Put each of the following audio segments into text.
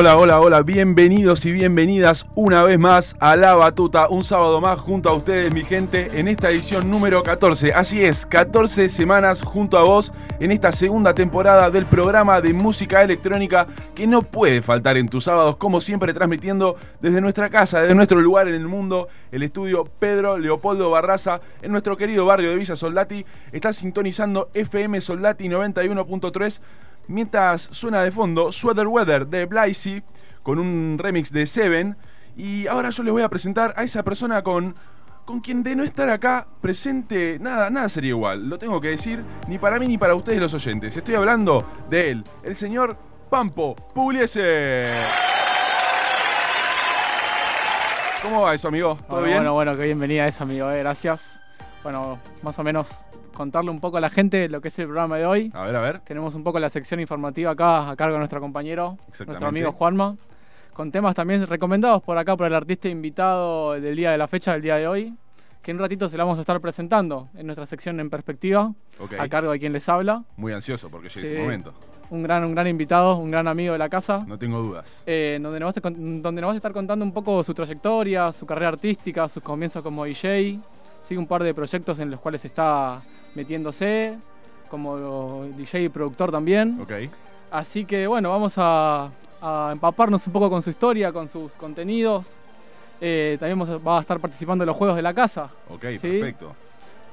Hola, hola, hola, bienvenidos y bienvenidas una vez más a La Batuta, un sábado más junto a ustedes, mi gente, en esta edición número 14. Así es, 14 semanas junto a vos en esta segunda temporada del programa de música electrónica que no puede faltar en tus sábados, como siempre transmitiendo desde nuestra casa, desde nuestro lugar en el mundo, el estudio Pedro Leopoldo Barraza, en nuestro querido barrio de Villa Soldati. Está sintonizando FM Soldati 91.3 mientras suena de fondo Sweater Weather de Blysey con un remix de Seven. Y ahora yo les voy a presentar a esa persona con, con quien de no estar acá presente, nada, nada sería igual. Lo tengo que decir, ni para mí ni para ustedes los oyentes. Estoy hablando de él, el señor Pampo Pugliese. ¿Cómo va eso, amigo? ¿Todo Bueno, bien? bueno, bueno, que bienvenida eso, amigo, eh, gracias. Bueno, más o menos contarle un poco a la gente lo que es el programa de hoy. A ver, a ver. Tenemos un poco la sección informativa acá a cargo de nuestro compañero, nuestro amigo Juanma, con temas también recomendados por acá por el artista invitado del día de la fecha del día de hoy, que en un ratito se lo vamos a estar presentando en nuestra sección en perspectiva, Ok. a cargo de quien les habla. Muy ansioso porque llegue Sí. ese momento. Un gran, un gran invitado, un gran amigo de la casa. No tengo dudas. eh, donde, nos vas a, donde nos vas a estar contando un poco su trayectoria, su carrera artística, sus comienzos como DJ. Sigue un par de proyectos en los cuales está metiéndose, como DJ y productor también. Ok. Así que bueno, vamos a, a empaparnos un poco con su historia, con sus contenidos. Eh, también va a estar participando en los juegos de la casa. Ok, Sí. perfecto.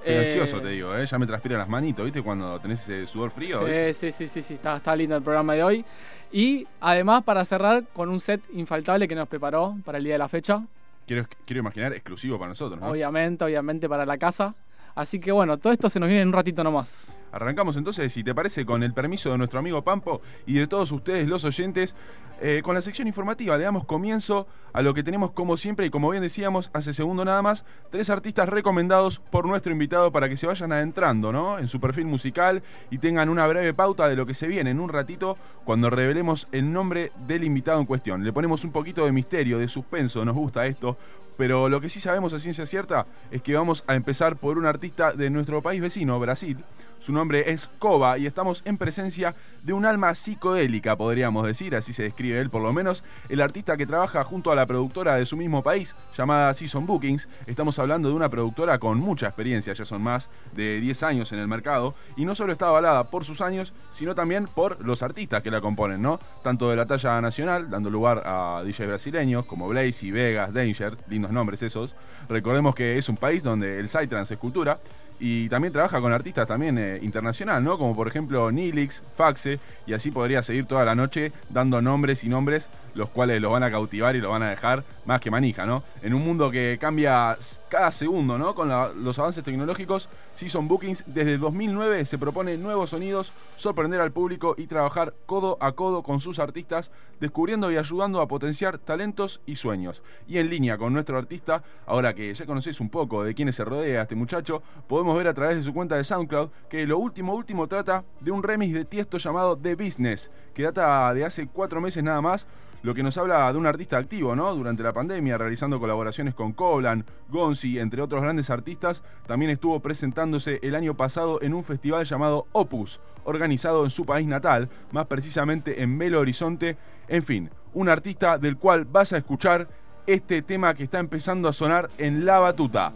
Estoy Eh, ansioso, te digo, ¿eh? Ya me transpiran las manitos, ¿viste? Cuando tenés ese sudor frío, ¿viste? Sí, sí, sí, sí, sí, está, está lindo el programa de hoy. Y además para cerrar con un set infaltable que nos preparó para el día de la fecha. Quiero, quiero imaginar exclusivo para nosotros, ¿no? Obviamente, obviamente para la casa. Así que bueno, todo esto se nos viene en un ratito nomás. Arrancamos entonces, si te parece, con el permiso de nuestro amigo Pampo y de todos ustedes, los oyentes, eh, con la sección informativa. Le damos comienzo a lo que tenemos como siempre y como bien decíamos hace segundo nada más, tres artistas recomendados por nuestro invitado para que se vayan adentrando, ¿no? En su perfil musical y tengan una breve pauta de lo que se viene en un ratito cuando revelemos el nombre del invitado en cuestión. Le ponemos un poquito de misterio, de suspenso, nos gusta esto. Pero lo que sí sabemos a ciencia cierta es que vamos a empezar por un artista de nuestro país vecino, Brasil. Su nombre es Koba y estamos en presencia de un alma psicodélica, podríamos decir, así se describe él por lo menos. El artista que trabaja junto a la productora de su mismo país, llamada Season Bookings. Estamos hablando de una productora con mucha experiencia, ya son más de 10 años en el mercado. Y no solo está avalada por sus años, sino también por los artistas que la componen, ¿no? Tanto de la talla nacional, dando lugar a DJs brasileños como Blaze y Vegas, Danger, lindos nombres esos. Recordemos que es un país donde el Psytrance es cultura. Y también trabaja con artistas también eh, internacional, ¿no? Como por ejemplo Nilix, Faxe, y así podría seguir toda la noche dando nombres y nombres, los cuales los van a cautivar y los van a dejar más que manija, ¿no? En un mundo que cambia cada segundo, ¿no? Con los avances tecnológicos, Season Bookings desde el 2009 se propone nuevos sonidos, sorprender al público y trabajar codo a codo con sus artistas, descubriendo y ayudando a potenciar talentos y sueños. Y en línea con nuestro artista, ahora que ya conocéis un poco de quiénes se rodea este muchacho, podemos ver a través de su cuenta de SoundCloud que lo último, último trata de un remix de Tiesto llamado The Business, que data de hace cuatro meses nada más, lo que nos habla de un artista activo, ¿no? Durante la pandemia, realizando colaboraciones con Coblan, Gonzi, entre otros grandes artistas, también estuvo presentándose el año pasado en un festival llamado Opus, organizado en su país natal, más precisamente en Belo Horizonte. En fin, un artista del cual vas a escuchar este tema que está empezando a sonar en La Batuta.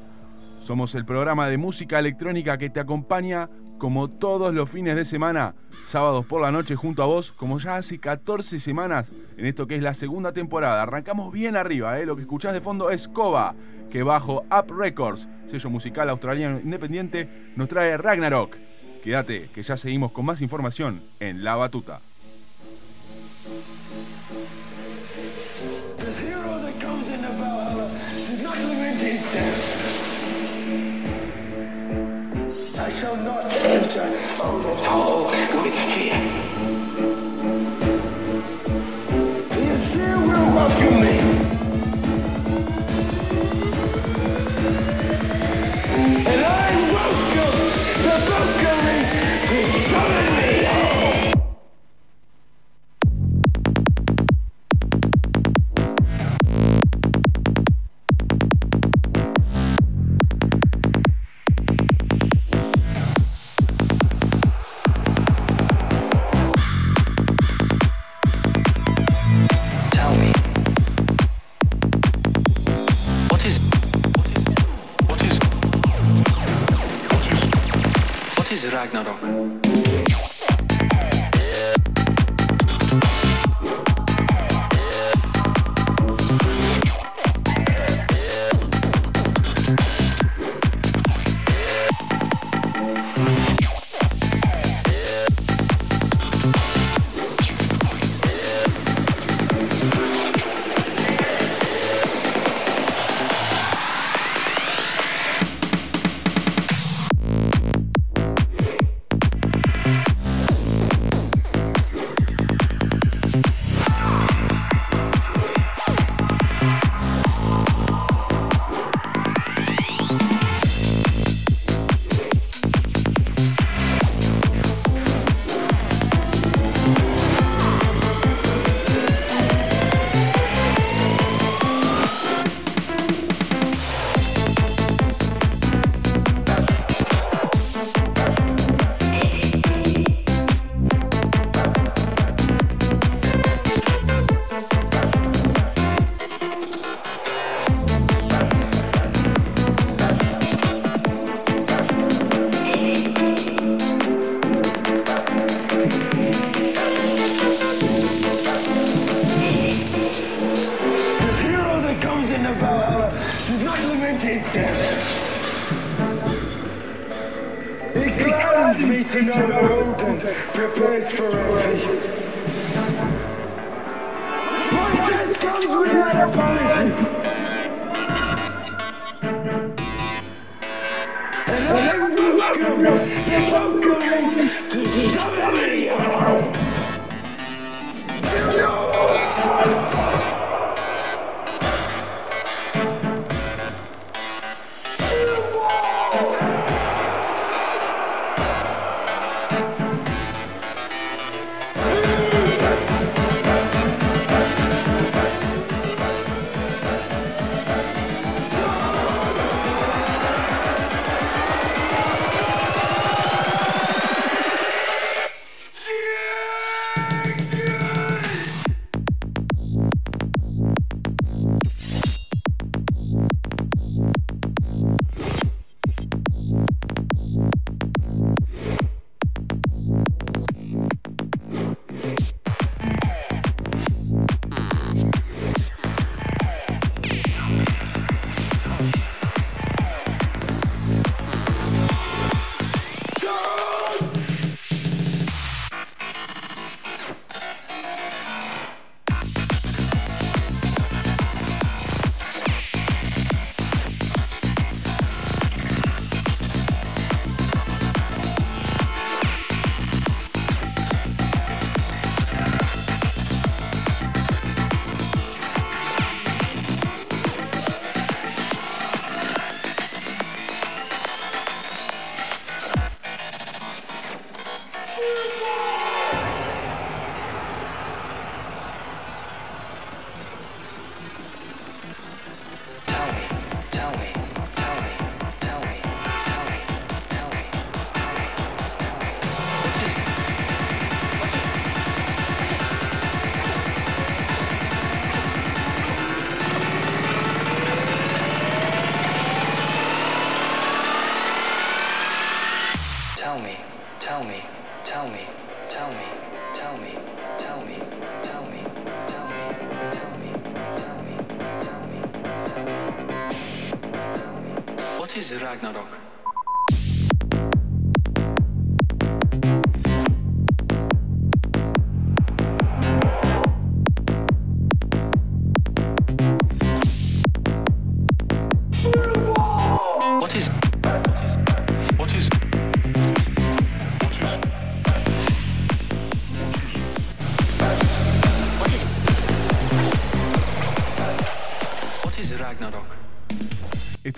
Somos el programa de música electrónica que te acompaña como todos los fines de semana, sábados por la noche junto a vos, como ya hace 14 semanas en esto que es la segunda temporada. Arrancamos bien arriba, ¿eh? lo que escuchás de fondo es Kova, que bajo Up Records, sello musical australiano independiente, nos trae Ragnarok. Quédate, que ya seguimos con más información en La Batuta. With fear. Asir will welcome me. And I welcome the Valkyries to death. It gladdens me to know that Odin prepares for a feast. Death comes without apology. And I will welcome the Valkyries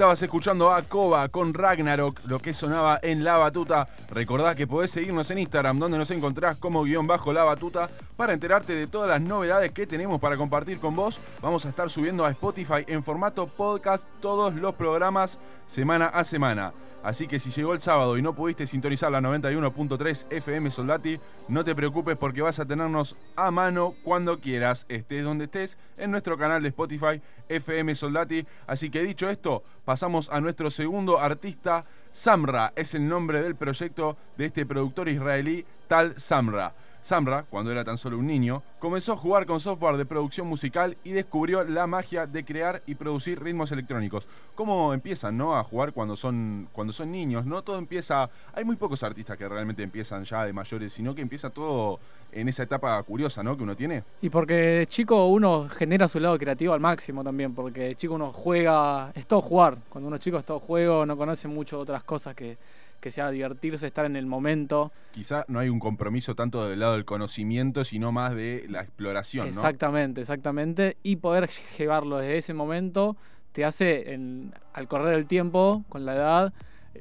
Estabas escuchando a Koba con Ragnarok, lo que sonaba en La Batuta. Recordá que podés seguirnos en Instagram, donde nos encontrás como guion bajo La Batuta, para enterarte de todas las novedades que tenemos para compartir con vos. Vamos a estar subiendo a Spotify en formato podcast todos los programas semana a semana. Así que si llegó el sábado y no pudiste sintonizar la 91.3 FM Soldati, no te preocupes porque vas a tenernos a mano cuando quieras, estés donde estés, en nuestro canal de Spotify FM Soldati. Así que dicho esto, pasamos a nuestro segundo artista. Samra es el nombre del proyecto de este productor israelí Tal Samra. Samra, cuando era tan solo un niño, comenzó a jugar con software de producción musical y descubrió la magia de crear y producir ritmos electrónicos. ¿Cómo empiezan, no, a jugar cuando son cuando son niños? No todo empieza, hay muy pocos artistas que realmente empiezan ya de mayores, sino que empieza todo en esa etapa curiosa, ¿no? que uno tiene. Y porque de chico uno genera su lado creativo al máximo también, porque de chico uno juega, es todo jugar. Cuando uno es chico es todo juego, no conoce mucho otras cosas que, que sea divertirse, estar en el momento. Quizá no hay un compromiso tanto del lado del conocimiento, sino más de la exploración, ¿no? Exactamente, exactamente. Y poder llevarlo desde ese momento te hace, en- al correr el tiempo, con la edad,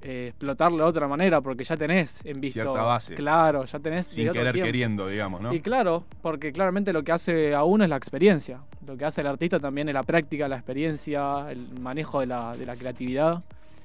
eh, explotarlo de otra manera, porque ya tenés en visto. Cierta base. Claro, ya tenés. Sin querer tiempo. queriendo, digamos, ¿no? Y claro, porque claramente lo que hace a uno es la experiencia. Lo que hace el artista también es la práctica, la experiencia, el manejo de la, de la creatividad.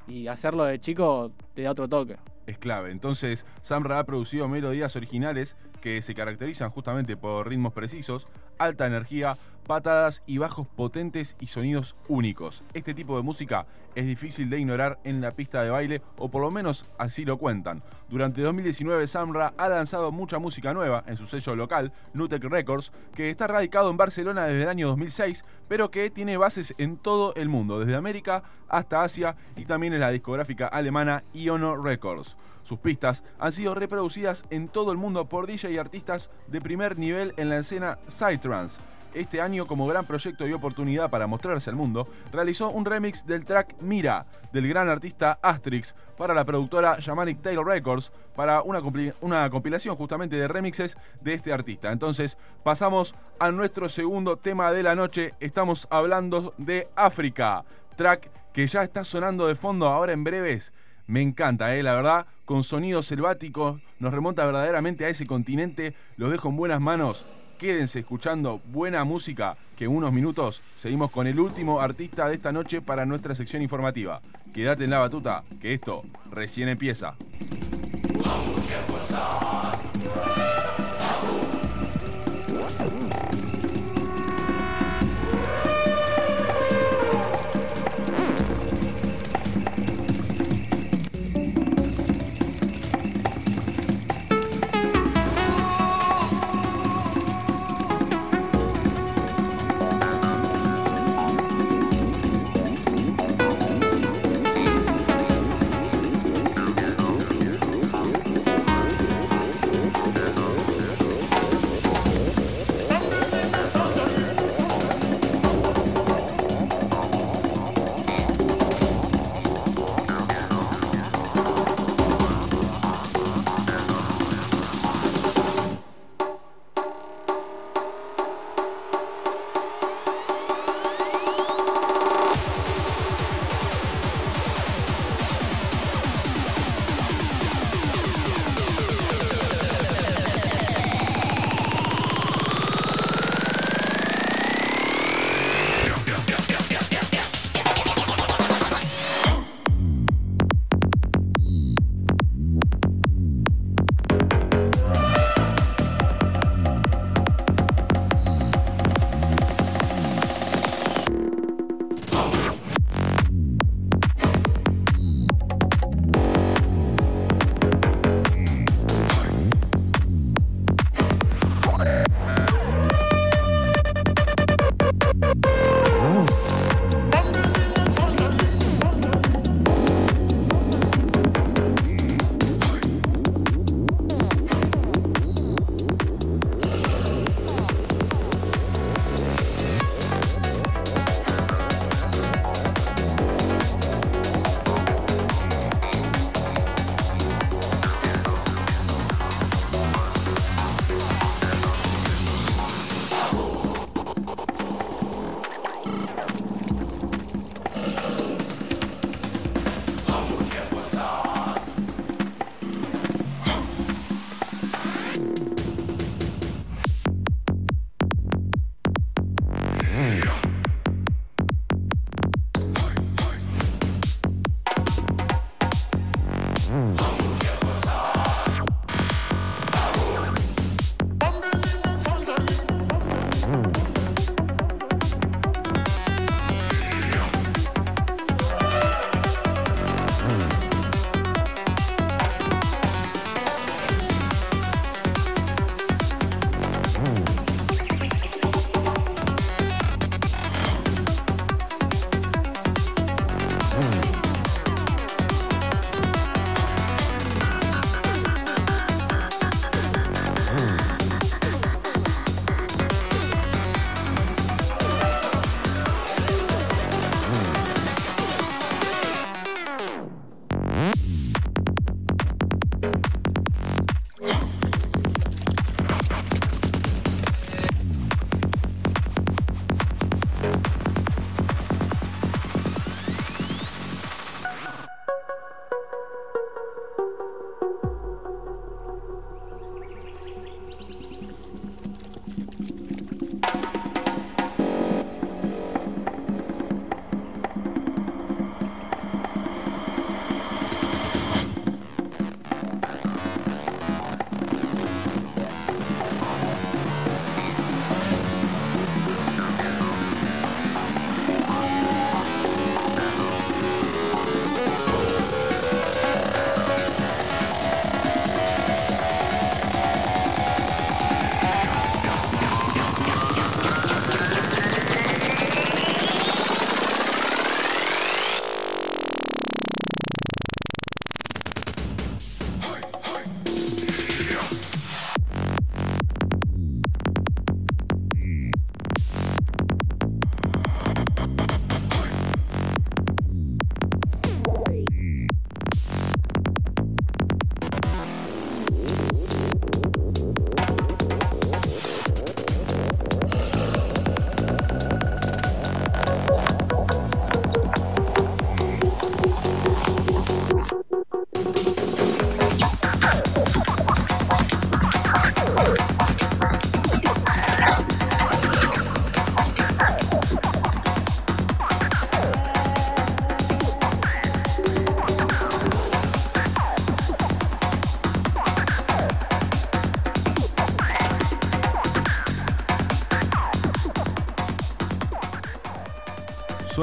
Y hacerlo de chico te da otro toque. es clave. Entonces, Samra ha producido melodías originales que se caracterizan justamente por ritmos precisos, alta energía, patadas y bajos potentes y sonidos únicos. Este tipo de música es difícil de ignorar en la pista de baile, o por lo menos así lo cuentan. Durante 2019, Samra ha lanzado mucha música nueva en su sello local, Nutec Records, que está radicado en Barcelona desde el año 2006, pero que tiene bases en todo el mundo, desde América hasta Asia y también en la discográfica alemana Iono Records. Sus pistas han sido reproducidas en todo el mundo por DJ y artistas de primer nivel en la escena Psytrance. Este año, como gran proyecto y oportunidad para mostrarse al mundo, realizó un remix del track Mira, del gran artista Asterix, para la productora Shamanic Tail Records, para una, una compilación justamente de remixes de este artista. Entonces, pasamos a nuestro segundo tema de la noche. Estamos hablando de África, track que ya está sonando de fondo ahora en breves. Me encanta, eh, la verdad, con sonidos selváticos, nos remonta verdaderamente a ese continente, los dejo en buenas manos. Quédense escuchando buena música, que en unos minutos seguimos con el último artista de esta noche para nuestra sección informativa. Quédate en la batuta, que esto recién empieza.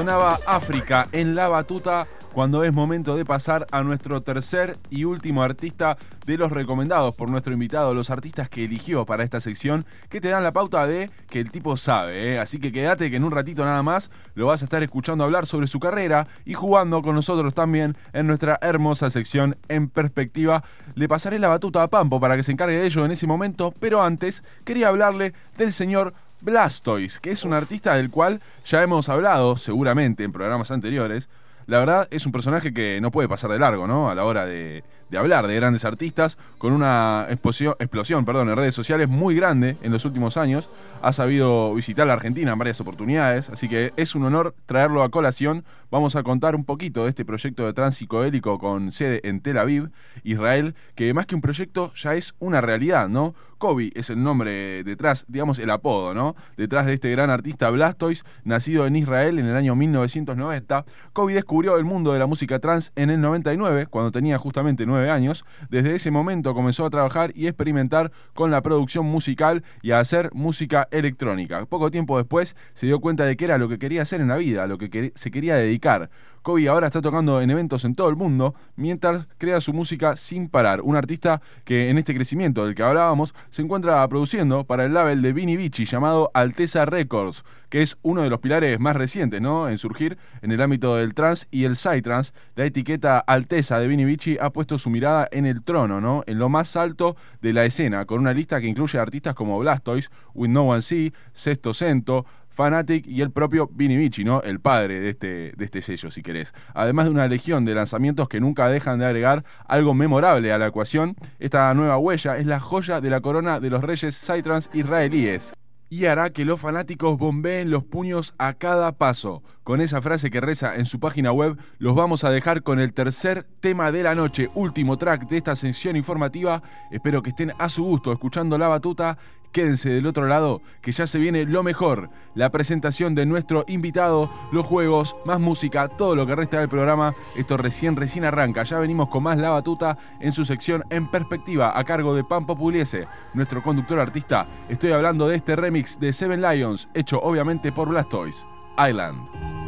Sonaba África en la batuta cuando es momento de pasar a nuestro tercer y último artista de los recomendados por nuestro invitado, los artistas que eligió para esta sección, que te dan la pauta de que el tipo sabe. ¿eh? Así que quédate que en un ratito nada más lo vas a estar escuchando hablar sobre su carrera y jugando con nosotros también en nuestra hermosa sección en perspectiva. Le pasaré la batuta a Pampo para que se encargue de ello en ese momento, pero antes quería hablarle del señor Blastoise, que es un artista del cual ya hemos hablado seguramente en programas anteriores. La verdad es un personaje que no puede pasar de largo, ¿no? A la hora de, de hablar de grandes artistas, con una explosión, explosión perdón, en redes sociales muy grande en los últimos años. Ha sabido visitar la Argentina en varias oportunidades, así que es un honor traerlo a colación. Vamos a contar un poquito de este proyecto de trans psicodélico con sede en Tel Aviv, Israel, que más que un proyecto ya es una realidad, ¿no? Kobe es el nombre detrás, digamos el apodo, ¿no? Detrás de este gran artista Blastoise, nacido en Israel en el año 1990. Kobe descubrió el mundo de la música trans en el 99, cuando tenía justamente 9 años. Desde ese momento comenzó a trabajar y experimentar con la producción musical y a hacer música electrónica. Poco tiempo después se dio cuenta de que era lo que quería hacer en la vida, lo que se quería dedicar. Kobe ahora está tocando en eventos en todo el mundo mientras crea su música sin parar. Un artista que en este crecimiento del que hablábamos se encuentra produciendo para el label de Vini Vici llamado Alteza Records, que es uno de los pilares más recientes ¿no? en surgir en el ámbito del trans y el psytrance. La etiqueta Alteza de Vini Vici ha puesto su mirada en el trono, ¿no? en lo más alto de la escena, con una lista que incluye artistas como Blastoise, With No One See, Sexto Cento, Fanatic y el propio Vini Vici, ¿no? El padre de este, de este sello, si querés. Además de una legión de lanzamientos que nunca dejan de agregar algo memorable a la ecuación, esta nueva huella es la joya de la corona de los reyes Psytrance israelíes y hará que los fanáticos bombeen los puños a cada paso. Con esa frase que reza en su página web, los vamos a dejar con el tercer tema de la noche, último track de esta sesión informativa. Espero que estén a su gusto escuchando la batuta. Quédense del otro lado, que ya se viene lo mejor, la presentación de nuestro invitado, los juegos, más música, todo lo que resta del programa. Esto recién, recién arranca. Ya venimos con más La Batuta en su sección En Perspectiva, a cargo de Pampo Pugliese, nuestro conductor artista. Estoy hablando de este remix de Seven Lions, hecho obviamente por Blastoise, Island.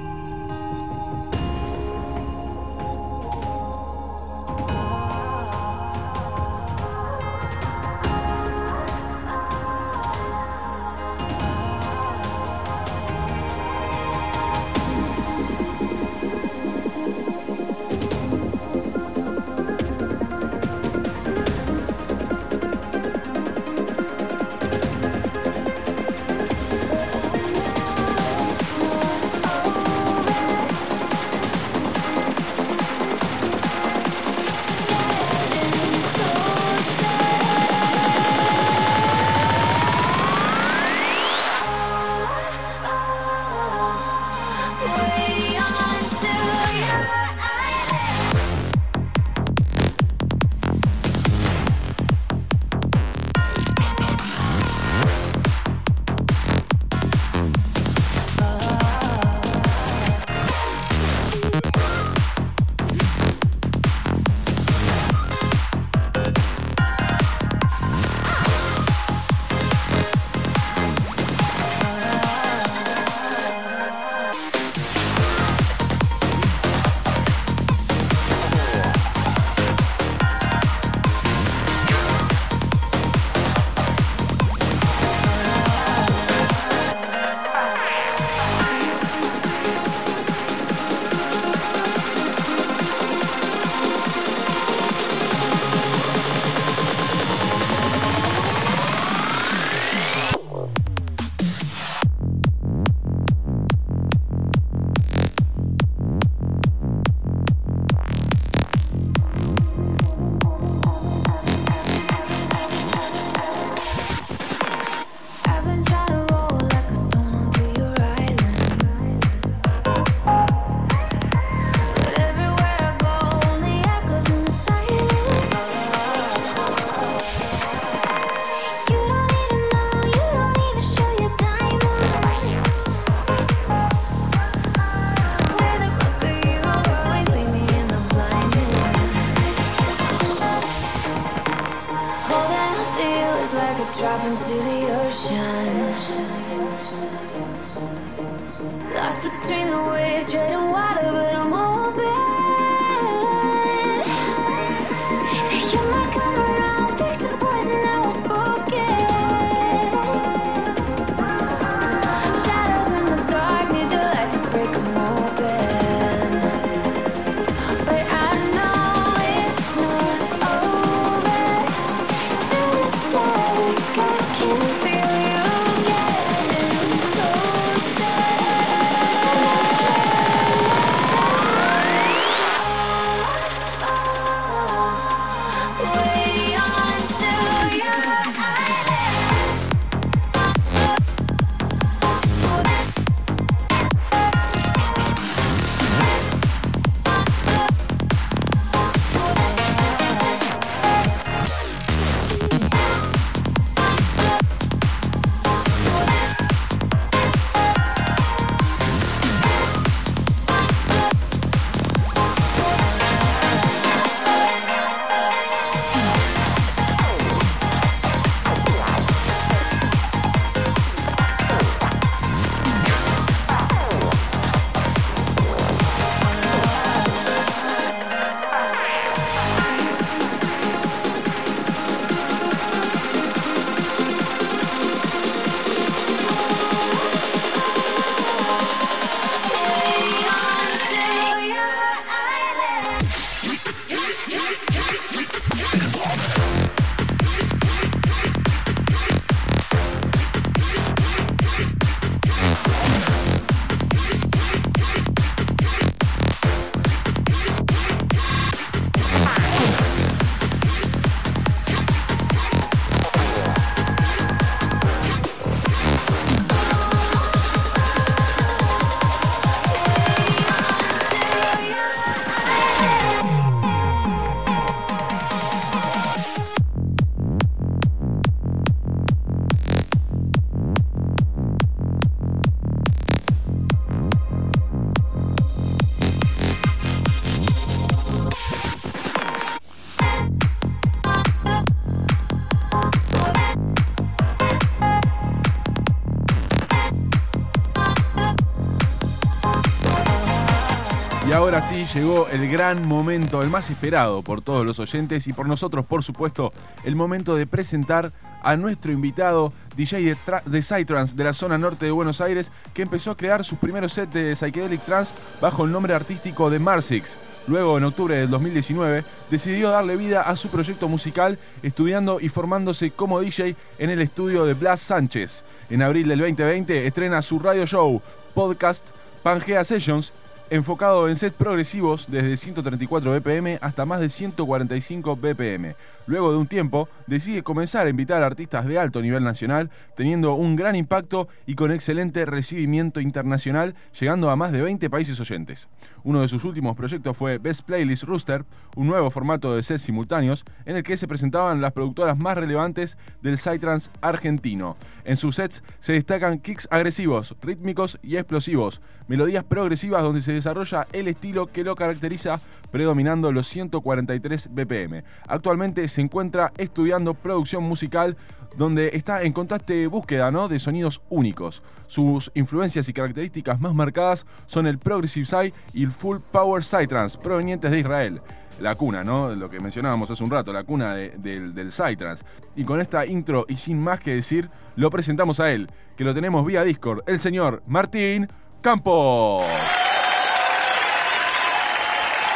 Ahora sí llegó el gran momento, el más esperado por todos los oyentes y por nosotros, por supuesto, el momento de presentar a nuestro invitado, DJ de, de Psytrance de la zona norte de Buenos Aires, que empezó a crear sus primeros sets de Psychedelic Trance bajo el nombre artístico de Marsix. Luego, en octubre del 2019, decidió darle vida a su proyecto musical, estudiando y formándose como DJ en el estudio de Blas Sánchez. En abril del 2020 estrena su radio show, podcast Pangea Sessions, enfocado en sets progresivos desde 134 BPM hasta más de 145 BPM. Luego de un tiempo, decide comenzar a invitar a artistas de alto nivel nacional, teniendo un gran impacto y con excelente recibimiento internacional, llegando a más de 20 países oyentes. Uno de sus últimos proyectos fue Best Playlist Rooster, un nuevo formato de sets simultáneos en el que se presentaban las productoras más relevantes del Psytrance argentino. En sus sets se destacan kicks agresivos, rítmicos y explosivos, melodías progresivas donde se desarrolla el estilo que lo caracteriza predominando los 143 BPM. Actualmente se encuentra estudiando producción musical donde está en constante búsqueda ¿no? de sonidos únicos. Sus influencias y características más marcadas son el Progressive Psy y el Full Power Psytrance, provenientes de Israel. La cuna, ¿no? Lo que mencionábamos hace un rato, la cuna de- del, del Psytrance. Y con esta intro y sin más que decir, lo presentamos a él, que lo tenemos vía Discord, el señor Martín Campos.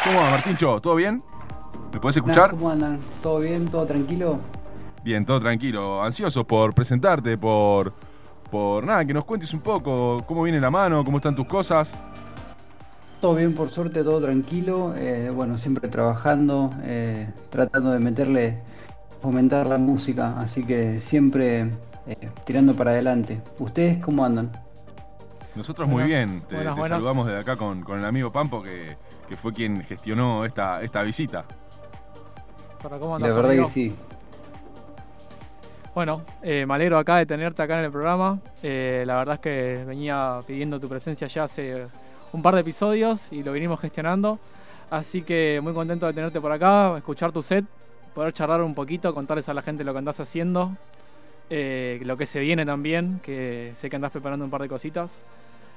¿Cómo va, Martíncho? ¿Todo bien? ¿Me puedes escuchar? ¿Cómo andan? ¿Todo bien? ¿Todo tranquilo? Bien, todo tranquilo. Ansioso por presentarte, por. por nada, que nos cuentes un poco cómo viene la mano, cómo están tus cosas. Todo bien, por suerte, todo tranquilo. Eh, bueno, siempre trabajando, eh, tratando de meterle, fomentar la música, así que siempre eh, tirando para adelante. ¿Ustedes cómo andan? Nosotros muy Buenas, bien. Te, buenas, te buenas. saludamos desde acá con, con el amigo Pampo, que, que fue quien gestionó esta, esta visita. Para cómo La andás, verdad amigo? que sí. Bueno, eh, me alegro acá de tenerte acá en el programa. Eh, la verdad es que venía pidiendo tu presencia ya hace un par de episodios y lo vinimos gestionando. Así que muy contento de tenerte por acá, escuchar tu set, poder charlar un poquito, contarles a la gente lo que andás haciendo, eh, lo que se viene también, que sé que andás preparando un par de cositas.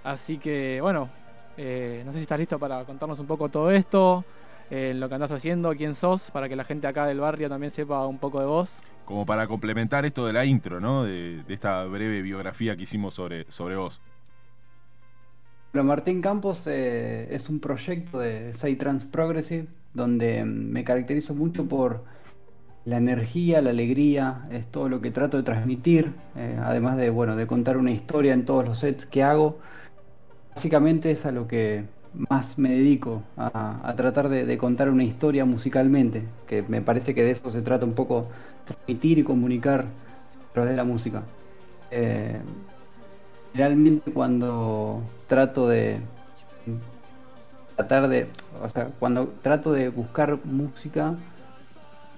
Así que bueno, Eh, no sé si estás listo para contarnos un poco todo esto, eh, lo que andás haciendo, quién sos, para que la gente acá del barrio también sepa un poco de vos. Como para complementar esto de la intro, ¿no? De, de esta breve biografía que hicimos sobre, sobre vos. Bueno, Martín Campos eh, es un proyecto de Psytrance Progressive donde mm, me caracterizo mucho por la energía, la alegría, es todo lo que trato de transmitir, eh, además de, bueno, de contar una historia en todos los sets que hago. Básicamente es a lo que más me dedico, a, tratar de, contar una historia musicalmente, que me parece que de eso se trata un poco, transmitir y comunicar a través de la música. Eh, Generalmente cuando trato de tratar de, o sea, cuando trato de buscar música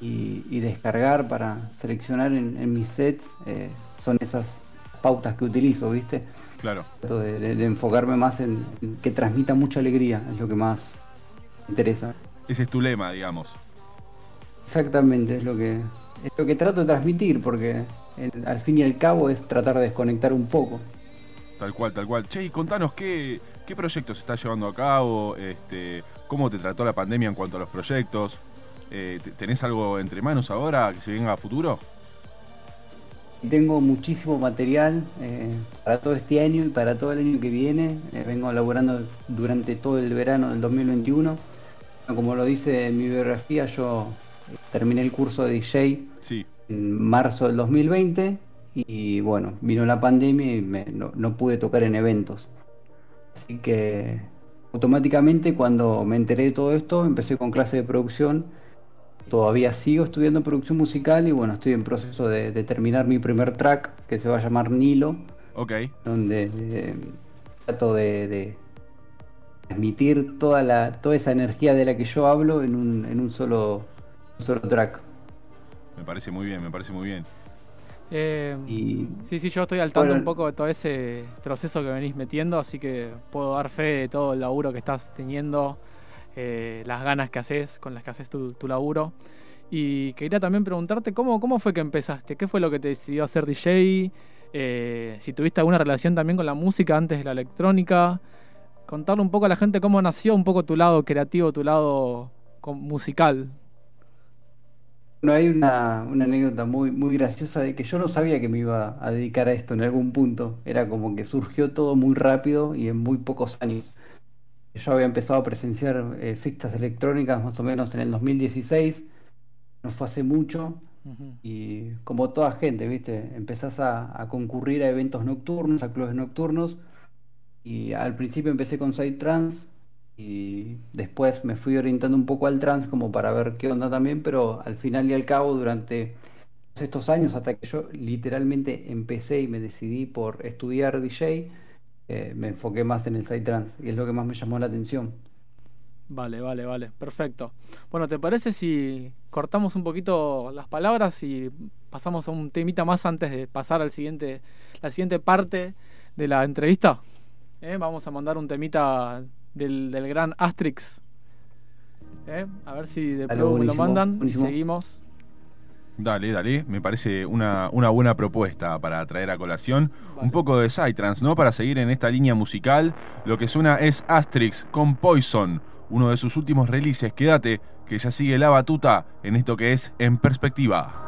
y, descargar para seleccionar en, en mis sets, eh, son esas pautas que utilizo, ¿viste? Claro. Trato de, de- de enfocarme más en, en que transmita mucha alegría, es lo que más me interesa. Ese es tu lema, digamos. Exactamente, es lo que, es lo que trato de transmitir, porque al fin y al cabo es tratar de desconectar un poco. Tal cual, tal cual. Che, y contanos qué, qué proyectos estás llevando a cabo, este, cómo te trató la pandemia en cuanto a los proyectos. Eh, te- ¿Tenés algo entre manos ahora que se venga a futuro? Tengo muchísimo material eh, para todo este año y para todo el año que viene. Eh, vengo elaborando durante todo el verano del 2021. Bueno, Como lo dice en mi biografía, yo eh, terminé el curso de DJ Sí. en marzo del 2020 y bueno, vino la pandemia y me- no, no pude tocar en eventos. Así que automáticamente cuando me enteré de todo esto, empecé con clase de producción. Todavía sigo estudiando producción musical y bueno, estoy en proceso de, de terminar mi primer track que se va a llamar Nilo, Ok. donde eh, trato de, de transmitir toda, la, toda esa energía de la que yo hablo en un, en un solo, un solo track. Me parece muy bien, me parece muy bien. Eh, Y Sí, sí, yo estoy al tanto Bueno. un poco de todo ese proceso que venís metiendo, así que puedo dar fe de todo el laburo que estás teniendo, eh, las ganas que haces, con las que haces tu, tu laburo. Y quería también preguntarte cómo, cómo fue que empezaste, qué fue lo que te decidió hacer DJ, Eh, si tuviste alguna relación también con la música antes de la electrónica, contarle un poco a la gente cómo nació un poco tu lado creativo, tu lado musical. No hay una, una anécdota muy, muy graciosa de que yo no sabía que me iba a dedicar a esto en algún punto. Era como que surgió todo muy rápido y en muy pocos años. Yo había empezado a presenciar eh, fiestas electrónicas más o menos en el 2016. No fue hace mucho. Y como toda gente, ¿viste? Empezás a, a concurrir a eventos nocturnos, a clubes nocturnos. Y al principio empecé con Side Trans y después me fui orientando un poco al trans como para ver qué onda también, pero al final y al cabo, durante estos años, hasta que yo literalmente empecé y me decidí por estudiar DJ, eh, me enfoqué más en el Side Trans y es lo que más me llamó la atención. Vale, vale, vale, perfecto. Bueno, ¿te parece si cortamos un poquito las palabras y pasamos a un temita más antes de pasar al siguiente, la siguiente parte de la entrevista? ¿Eh? Vamos a mandar un temita del, del gran Astrix. ¿Eh? A ver si de Dale, pro me lo buenísimo, mandan y seguimos. Dale, dale. Me parece una, una buena propuesta para traer a colación Vale. un poco de Psytrance, ¿no? Para seguir en esta línea musical. Lo que suena es Asterix con Poison, uno de sus últimos releases. Quédate, que ya sigue la batuta en esto que es En Perspectiva.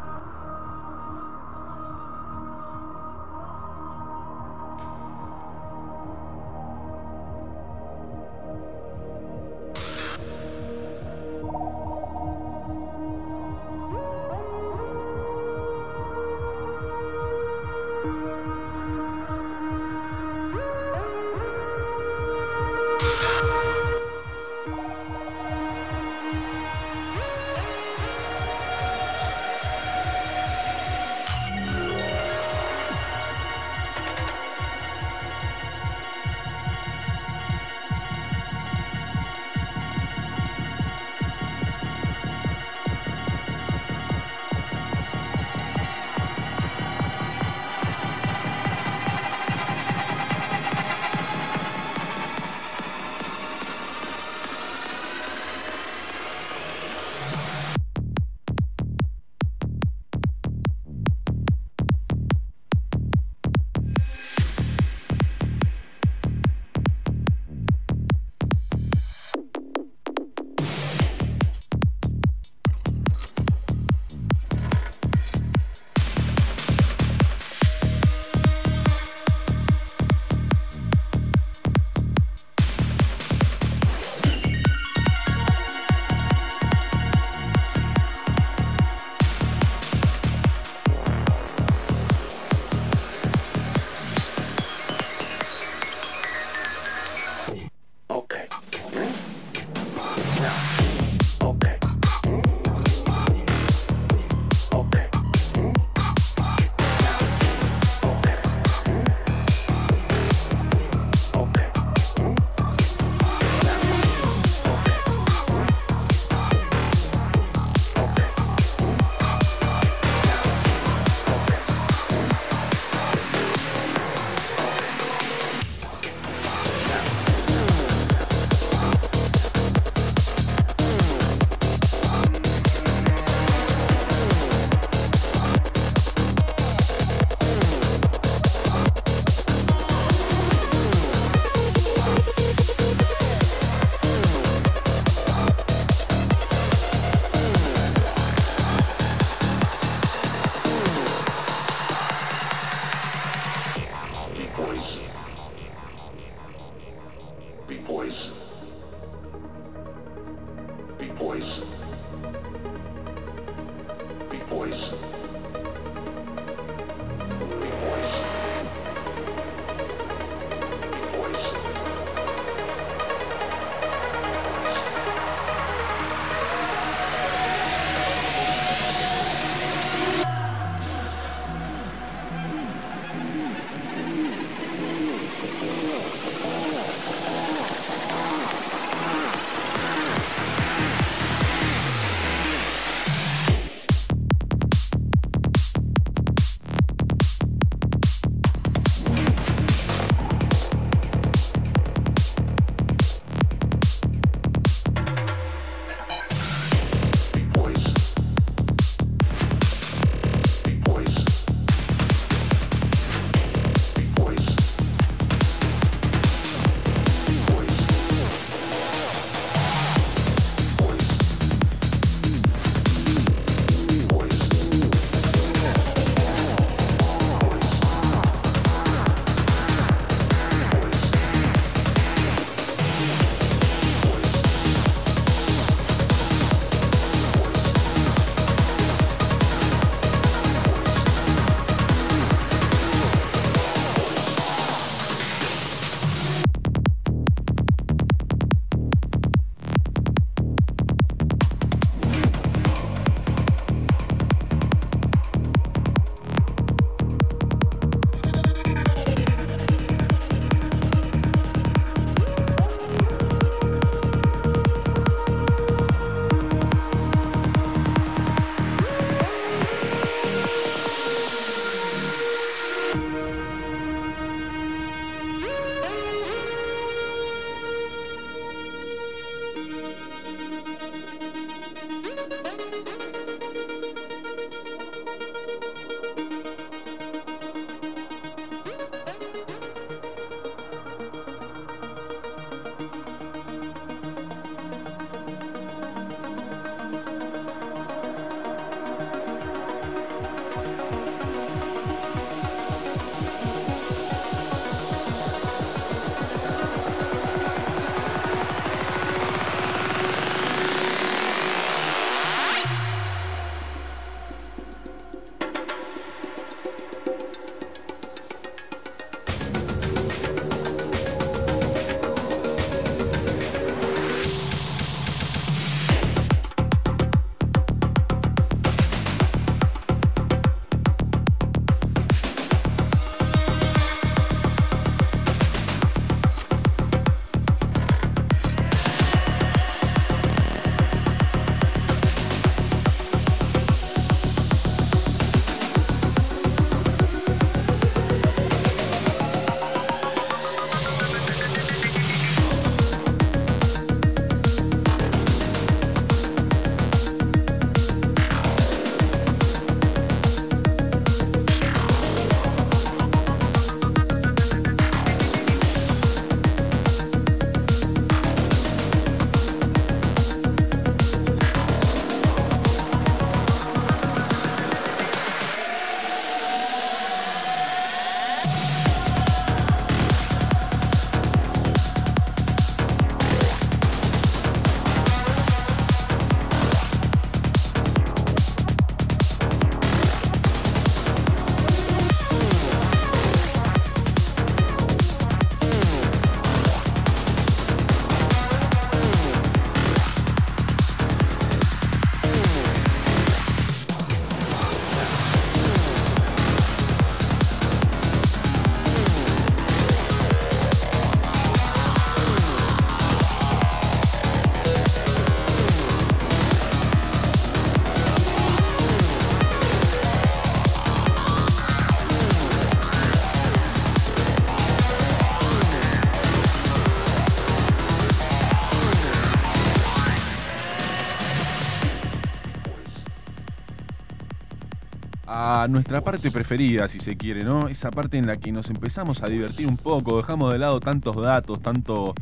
A nuestra parte preferida, si se quiere, ¿no? Esa parte en la que nos empezamos a divertir un poco, dejamos de lado tantos datos, tanto,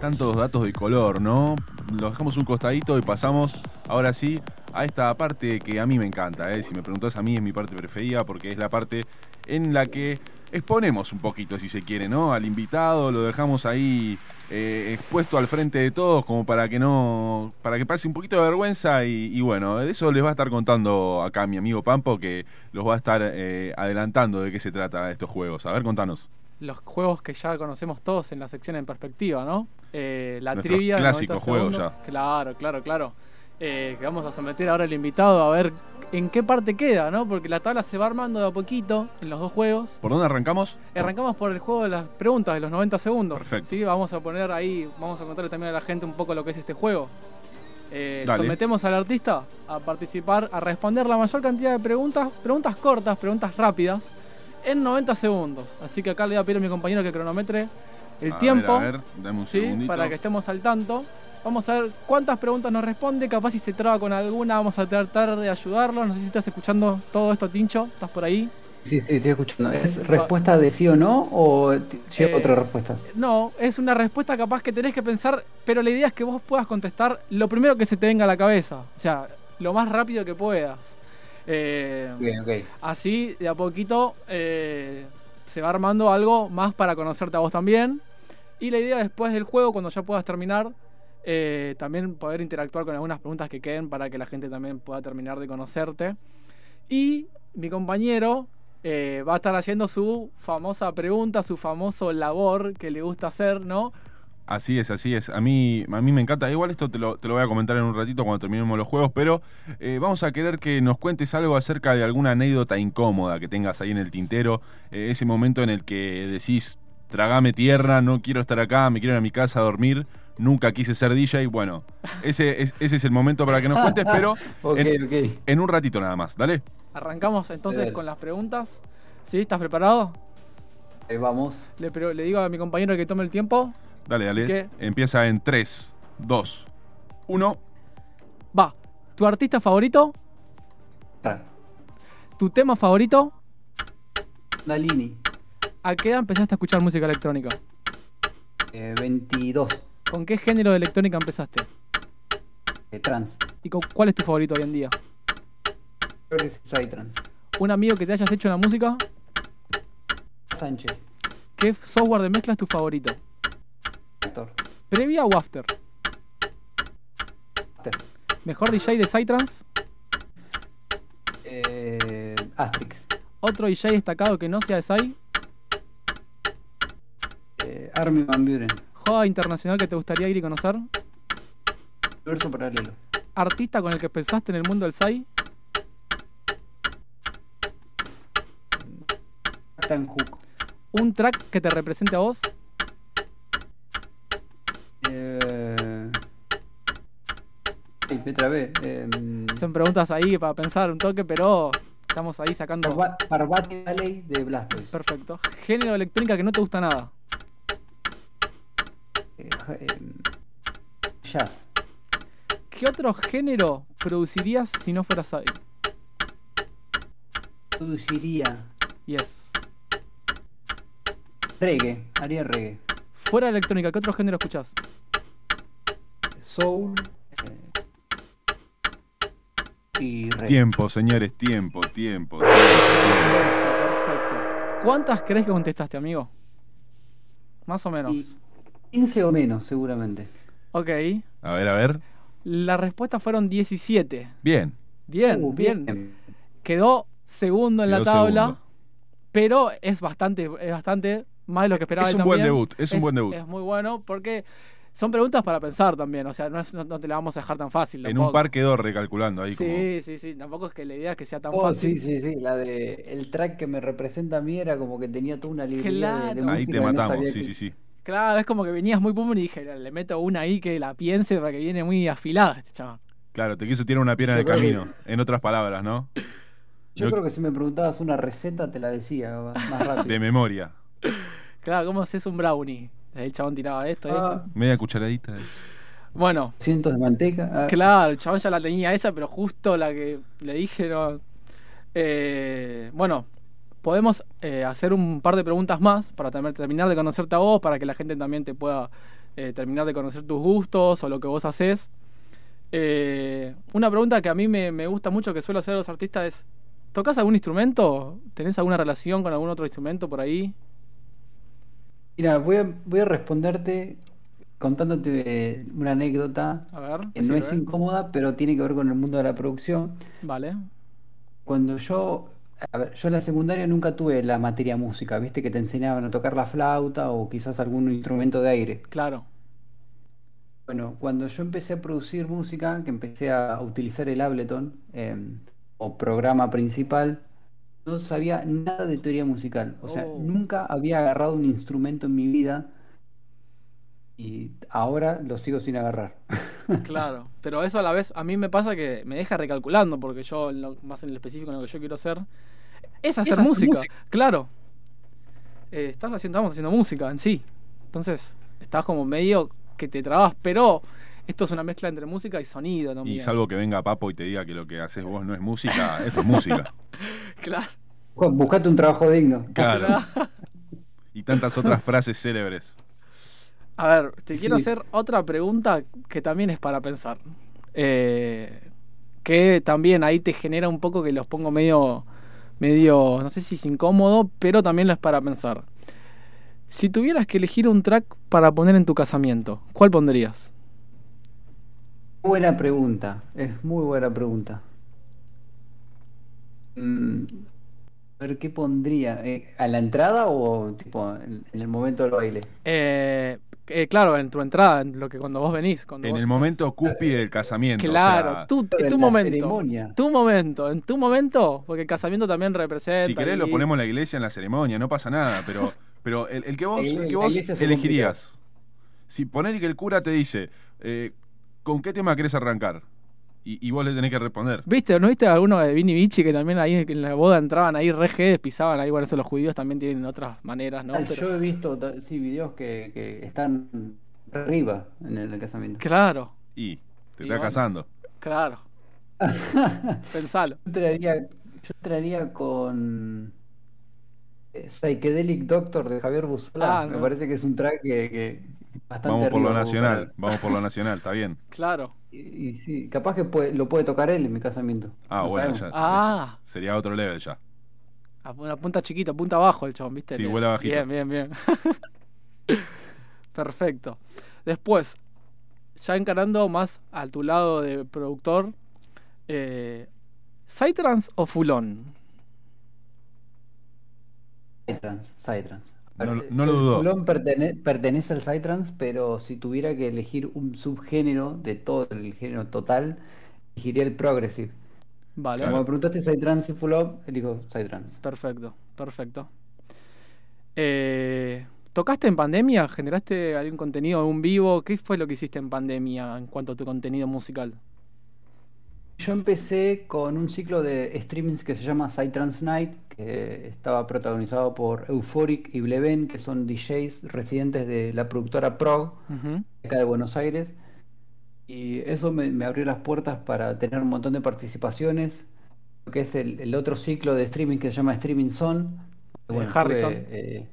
tantos datos de color, ¿no? Lo dejamos un costadito y pasamos, ahora sí, a esta parte que a mí me encanta, ¿eh? Si me preguntas a mí es mi parte preferida porque es la parte en la que exponemos un poquito, si se quiere, ¿no? Al invitado, lo dejamos ahí eh, expuesto al frente de todos, como para que no. Para que pase un poquito de vergüenza. Y, y bueno, de eso les va a estar contando acá mi amigo Pampo, que los va a estar eh, adelantando de qué se trata estos juegos. A ver, contanos. Los juegos que ya conocemos todos en la sección en perspectiva, ¿no? Eh, la Nuestros trivia. clásicos 90 juegos segundos. Claro, claro, claro. Eh, que vamos a someter ahora al invitado a ver en qué parte queda, ¿no? Porque la tabla se va armando de a poquito en los dos juegos. ¿Por dónde arrancamos? Arrancamos por el juego de las preguntas de los 90 segundos. Perfecto. ¿sí? Vamos a poner ahí, vamos a contarle también a la gente un poco lo que es este juego. Eh, sometemos al artista a participar, a responder la mayor cantidad de preguntas, preguntas cortas, preguntas rápidas, en 90 segundos. Así que acá le voy a pedir a mi compañero que cronometre el A ver, tiempo. a ver, dame un ¿sí? Para que estemos al tanto. Vamos a ver cuántas preguntas nos responde. Capaz si se traba con alguna, vamos a tratar de ayudarlo. No sé si estás escuchando todo esto, Tincho. ¿Estás por ahí? Sí, sí, estoy escuchando. ¿Es respuesta de sí o no o lleva Eh, otra respuesta? No, es una respuesta capaz que tenés que pensar, pero la idea es que vos puedas contestar lo primero que se te venga a la cabeza. O sea, lo más rápido que puedas. Eh, Bien, ok. Así, de a poquito, eh, se va armando algo más para conocerte a vos también. Y la idea después del juego, cuando ya puedas terminar, eh, también poder interactuar con algunas preguntas que queden para que la gente también pueda terminar de conocerte. Y mi compañero eh, va a estar haciendo su famosa pregunta, su famoso labor que le gusta hacer, ¿no? Así es, así es. A mí, a mí me encanta. Igual esto te lo, te lo voy a comentar en un ratito cuando terminemos los juegos, pero eh, vamos a querer que nos cuentes algo acerca de alguna anécdota incómoda que tengas ahí en el tintero. Eh, ese momento en el que decís, tragame tierra, no quiero estar acá, me quiero ir a mi casa a dormir, nunca quise ser DJ. Bueno, ese es, ese es el momento para que nos cuentes, pero Ok, en, ok. en un ratito nada más. Dale. Arrancamos entonces con las preguntas. ¿Sí? ¿Estás preparado? Ahí vamos. Le, pero- le digo a mi compañero que tome el tiempo. Dale, Así dale. que- Empieza en 3, 2, 1. Va. ¿Tu artista favorito? Tra. ¿Tu tema favorito? Dalini, ¿A qué edad empezaste a escuchar música electrónica? eh, 22. ¿Con qué género de electrónica empezaste? eh, trans. ¿Y con, cuál es tu favorito hoy en día? Creo que es Psytrance. ¿Un amigo que te hayas hecho en la música? Sánchez, ¿Qué software de mezcla es tu favorito? actor. ¿Previa o after? After. ¿Mejor DJ de Psytrance? Eh, Asterix. ¿Otro DJ destacado que no sea de Psy? Eh, Armin Van Buren. ¿Joda internacional que te gustaría ir y conocer? Verso paralelo. ¿Artista con el que pensaste en el mundo del Psy? Tan Hook. ¿Un track que te represente a vos? Eh... Ay, me trabé. Eh, Son preguntas ahí para pensar un toque, pero estamos ahí sacando... Parva- Parvati Valley de Blastoise. Perfecto. ¿Género de electrónica que no te gusta nada? Eh, eh, jazz. ¿Qué otro género producirías si no fueras Psy? Produciría Yes. Reggae. Haría reggae. Fuera de electrónica, ¿qué otro género escuchás? Soul. eh, y reggae. Tiempo, señores, tiempo, tiempo. tiempo. Perfecto, perfecto. ¿Cuántas crees que contestaste, amigo? Más o menos. Y 15 o menos, seguramente. Ok. A ver, a ver. La respuesta fueron 17. Bien. Bien, Uh, bien. Quedó segundo en la tabla. segundo. Pero es bastante, es bastante más de lo que esperaba Es un buen debut, es un buen debut. Es muy bueno porque son preguntas para pensar también. O sea, no, es- no- no te la vamos a dejar tan fácil. En un par quedó recalculando ahí como. Sí, sí, sí. Tampoco es que la idea es que sea tan Oh, fácil. sí, sí, sí. La de el track que me representa a mí era como que tenía toda una librería de, de Claro. Ahí música te no matamos, sí, sí, sí. Claro, es como que venías muy pum y dije, le meto una ahí que la piense para que viene muy afilada este chaval. Claro, te quiso tirar una piedra en el Yo creo que- camino. En otras palabras, ¿no? Yo Yo- creo que si me preguntabas una receta te la decía más rápido. De memoria. Claro, ¿cómo haces un brownie? El chabón tiraba esto y Ah, eso. Media cucharadita. de- Bueno, cientos de manteca. ah, claro, el chabón ya la tenía esa, pero justo la que le dije no. Eh, bueno, podemos eh, hacer un par de preguntas más para terminar de conocerte a vos, para que la gente también te pueda eh, terminar de conocer tus gustos o lo que vos haces. Eh, una pregunta que a mí me, me gusta mucho que suelo hacer a los artistas es ¿Tocas algún instrumento? ¿Tenés alguna relación con algún otro instrumento por ahí? Mira, voy a, voy a responderte contándote eh, una anécdota A ver. que no es sirve. incómoda, pero tiene que ver con el mundo de la producción. Vale. Cuando yo, a ver, yo en la secundaria nunca tuve la materia música, viste que te enseñaban a tocar la flauta o quizás algún instrumento de aire. Claro. Bueno, cuando yo empecé a producir música, que empecé a utilizar el Ableton eh, o programa principal, no sabía nada de teoría musical. O sea, Oh. nunca había agarrado un instrumento en mi vida y ahora lo sigo sin agarrar. Claro, pero eso a la vez a mí me pasa que me deja recalculando porque yo, lo- más en el específico en lo que yo quiero hacer, es hacer hacer música. música. Claro. Eh, estás haciendo, estamos haciendo música en sí. Entonces, estás como medio que te trabas, pero esto es una mezcla entre música y sonido también. Y salvo que venga Papo y te diga que lo que haces vos no es música, esto es música. Claro. Buscate un trabajo digno. Claro. Y tantas otras frases célebres. A ver, te quiero hacer otra pregunta que también es para pensar. Eh, que también ahí te genera un poco que los pongo medio, medio, no sé si es incómodo, pero también lo es para pensar. Si tuvieras que elegir un track para poner en tu casamiento, ¿cuál pondrías? Buena pregunta, es muy buena pregunta. Mm, a ver, ¿qué pondría? Eh, ¿a la entrada o tipo en, en el momento del baile? Eh, eh, claro, en tu entrada, en lo que cuando vos venís. Cuando En vos el estás- momento cúspide del casamiento. o Claro, sea, tu, Pero en tu la momento. ceremonia. Tu momento, en tu momento, porque el casamiento también representa. si querés lo ponemos en la iglesia en la ceremonia, no pasa nada, pero, pero el, el que vos, el que vos elegirías. Si poner que el cura te dice, eh, ¿con qué tema querés arrancar? Y, y vos le tenés que responder. ¿Viste? ¿No viste alguno de Vini Vici que también ahí en la boda entraban ahí re pisaban ahí? Bueno, eso los judíos también tienen otras maneras, ¿no? Ah, Pero- Yo he visto sí, videos que, que están arriba en el casamiento. Claro, Y te Y estás bueno. casando. claro. Pensalo. Yo traería, yo traería con eh, Psychedelic Doctor de Javier Busola. Ah, Me parece que es un track que, que bastante Vamos por lo arriba nacional, para- vamos por lo nacional, está bien. Claro. Y, y sí, capaz que puede- lo puede tocar él en mi casamiento. Ah, No bueno, ya. Ah. Sería otro level ya. A una punta chiquita, punta abajo el chabón, ¿viste? Sí, vuela bajito. Bien, bien, bien. Perfecto. Después, ya encarando más a tu lado de productor, eh, ¿Psytrance o Fulon? Psytrance, Psytrance. No- no lo el dudo. Fulón pertene- pertenece al Psytrance, pero si tuviera que elegir un subgénero de todo el género total, elegiría el Progressive. Vale. Como me preguntaste Psytrance y Fulop, elijo Psytrance. Perfecto, perfecto. Eh, ¿Tocaste en pandemia? ¿Generaste algún contenido, algún vivo? ¿Qué fue lo que hiciste en pandemia en cuanto a tu contenido musical? Yo empecé con un ciclo de streamings que se llama Psytrance Night, que estaba protagonizado por Euphoric y Bleven, que son DJs residentes de la productora Prog, acá de Buenos Aires. Y eso me, me abrió las puertas para tener un montón de participaciones. Lo que es el, el otro ciclo de streaming que se llama Streaming Zone. De Bueno, Harrison. estuve, eh,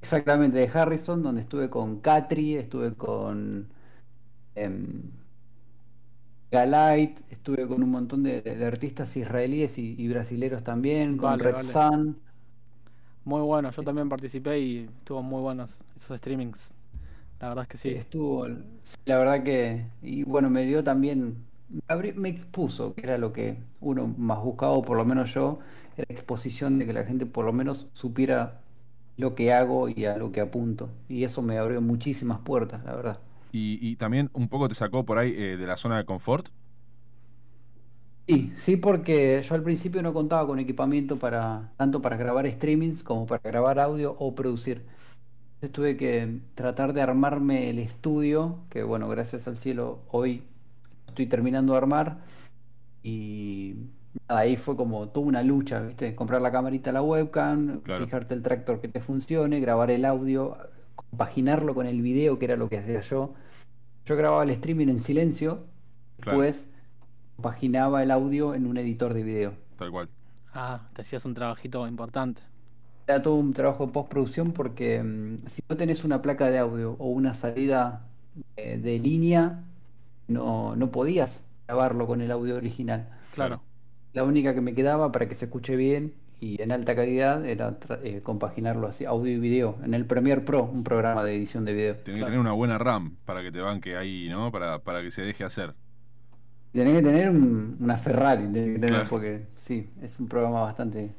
exactamente, de Harrison, donde estuve con Katri, estuve con em, Galite, estuve con un montón de, de artistas israelíes y, y brasileros también, con Vale, Red vale. Sun. Muy bueno, yo también participé y estuvo muy buenos esos streamings. La verdad es que sí. Estuvo, la verdad que, y bueno, me dio también, me, expuso, que era lo que uno más buscaba, o por lo menos yo, era exposición de que la gente por lo menos supiera lo que hago y a lo que apunto. Y eso me abrió muchísimas puertas, la verdad. Y, y también un poco te sacó por ahí eh, de la zona de confort. Sí, sí, porque yo al principio no contaba con equipamiento para tanto para grabar streamings como para grabar audio o producir. Entonces tuve que tratar de armarme el estudio, que bueno, gracias al cielo hoy estoy terminando de armar y nada, ahí fue como toda una lucha, ¿viste? Comprar la camarita, la webcam, Claro. fijarte el tractor que te funcione, grabar el audio, compaginarlo con el video, que era lo que hacía yo. Yo grababa el streaming en silencio, Claro. después compaginaba el audio en un editor de video. Tal cual. Ah, te hacías un trabajito importante. Era todo un trabajo de postproducción porque mm, si no tenés una placa de audio o una salida eh, de línea, no, no podías grabarlo con el audio original. Claro. la única que me quedaba para que se escuche bien y en alta calidad era tra- eh, compaginarlo así, audio y video, en el Premiere Pro, un programa de edición de video. Tenés que tener una buena RAM para que te banque ahí, ¿no? Para, para que se deje hacer. Tenés que tener un- una Ferrari, tenés que tener, Claro. porque sí, es un programa bastante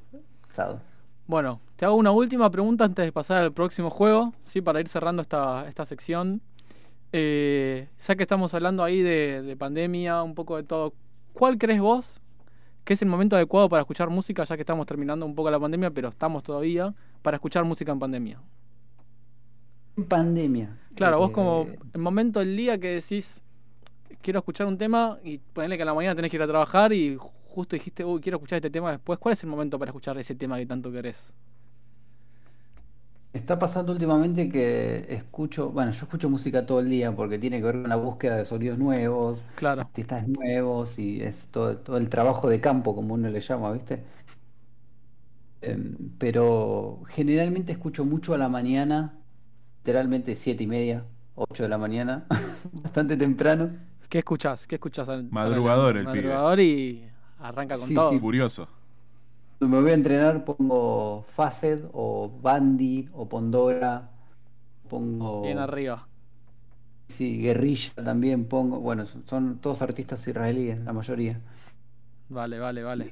pesado. Bueno, te hago una última pregunta antes de pasar al próximo juego, sí, para ir cerrando esta, esta sección. Eh, ya que estamos hablando ahí de, de pandemia, un poco de todo, ¿cuál crees vos que es el momento adecuado para escuchar música, ya que estamos terminando un poco la pandemia, pero estamos todavía, para escuchar música en pandemia? En pandemia. Claro, vos eh, como el momento del día que decís, quiero escuchar un tema y ponele que a la mañana tenés que ir a trabajar y justo dijiste, uy, quiero escuchar este tema después, ¿cuál es el momento para escuchar ese tema que tanto querés? Está pasando últimamente que escucho, bueno, yo escucho música todo el día porque tiene que ver con la búsqueda de sonidos nuevos, Claro. artistas nuevos y es todo, todo el trabajo de campo, como uno le llama, ¿viste? Em, pero generalmente escucho mucho a la mañana, literalmente siete y media, 8 de la mañana, bastante temprano. ¿Qué escuchás? ¿Qué escuchás? al- Madrugador el pibe. Madrugador y arranca con Sí, todo. sí. Furioso. Cuando me voy a entrenar pongo Facet o Bandy o Pondora, pongo... Bien arriba. Sí, Guerrilla también pongo. Bueno, son, son todos artistas israelíes, la mayoría. Vale, vale, vale.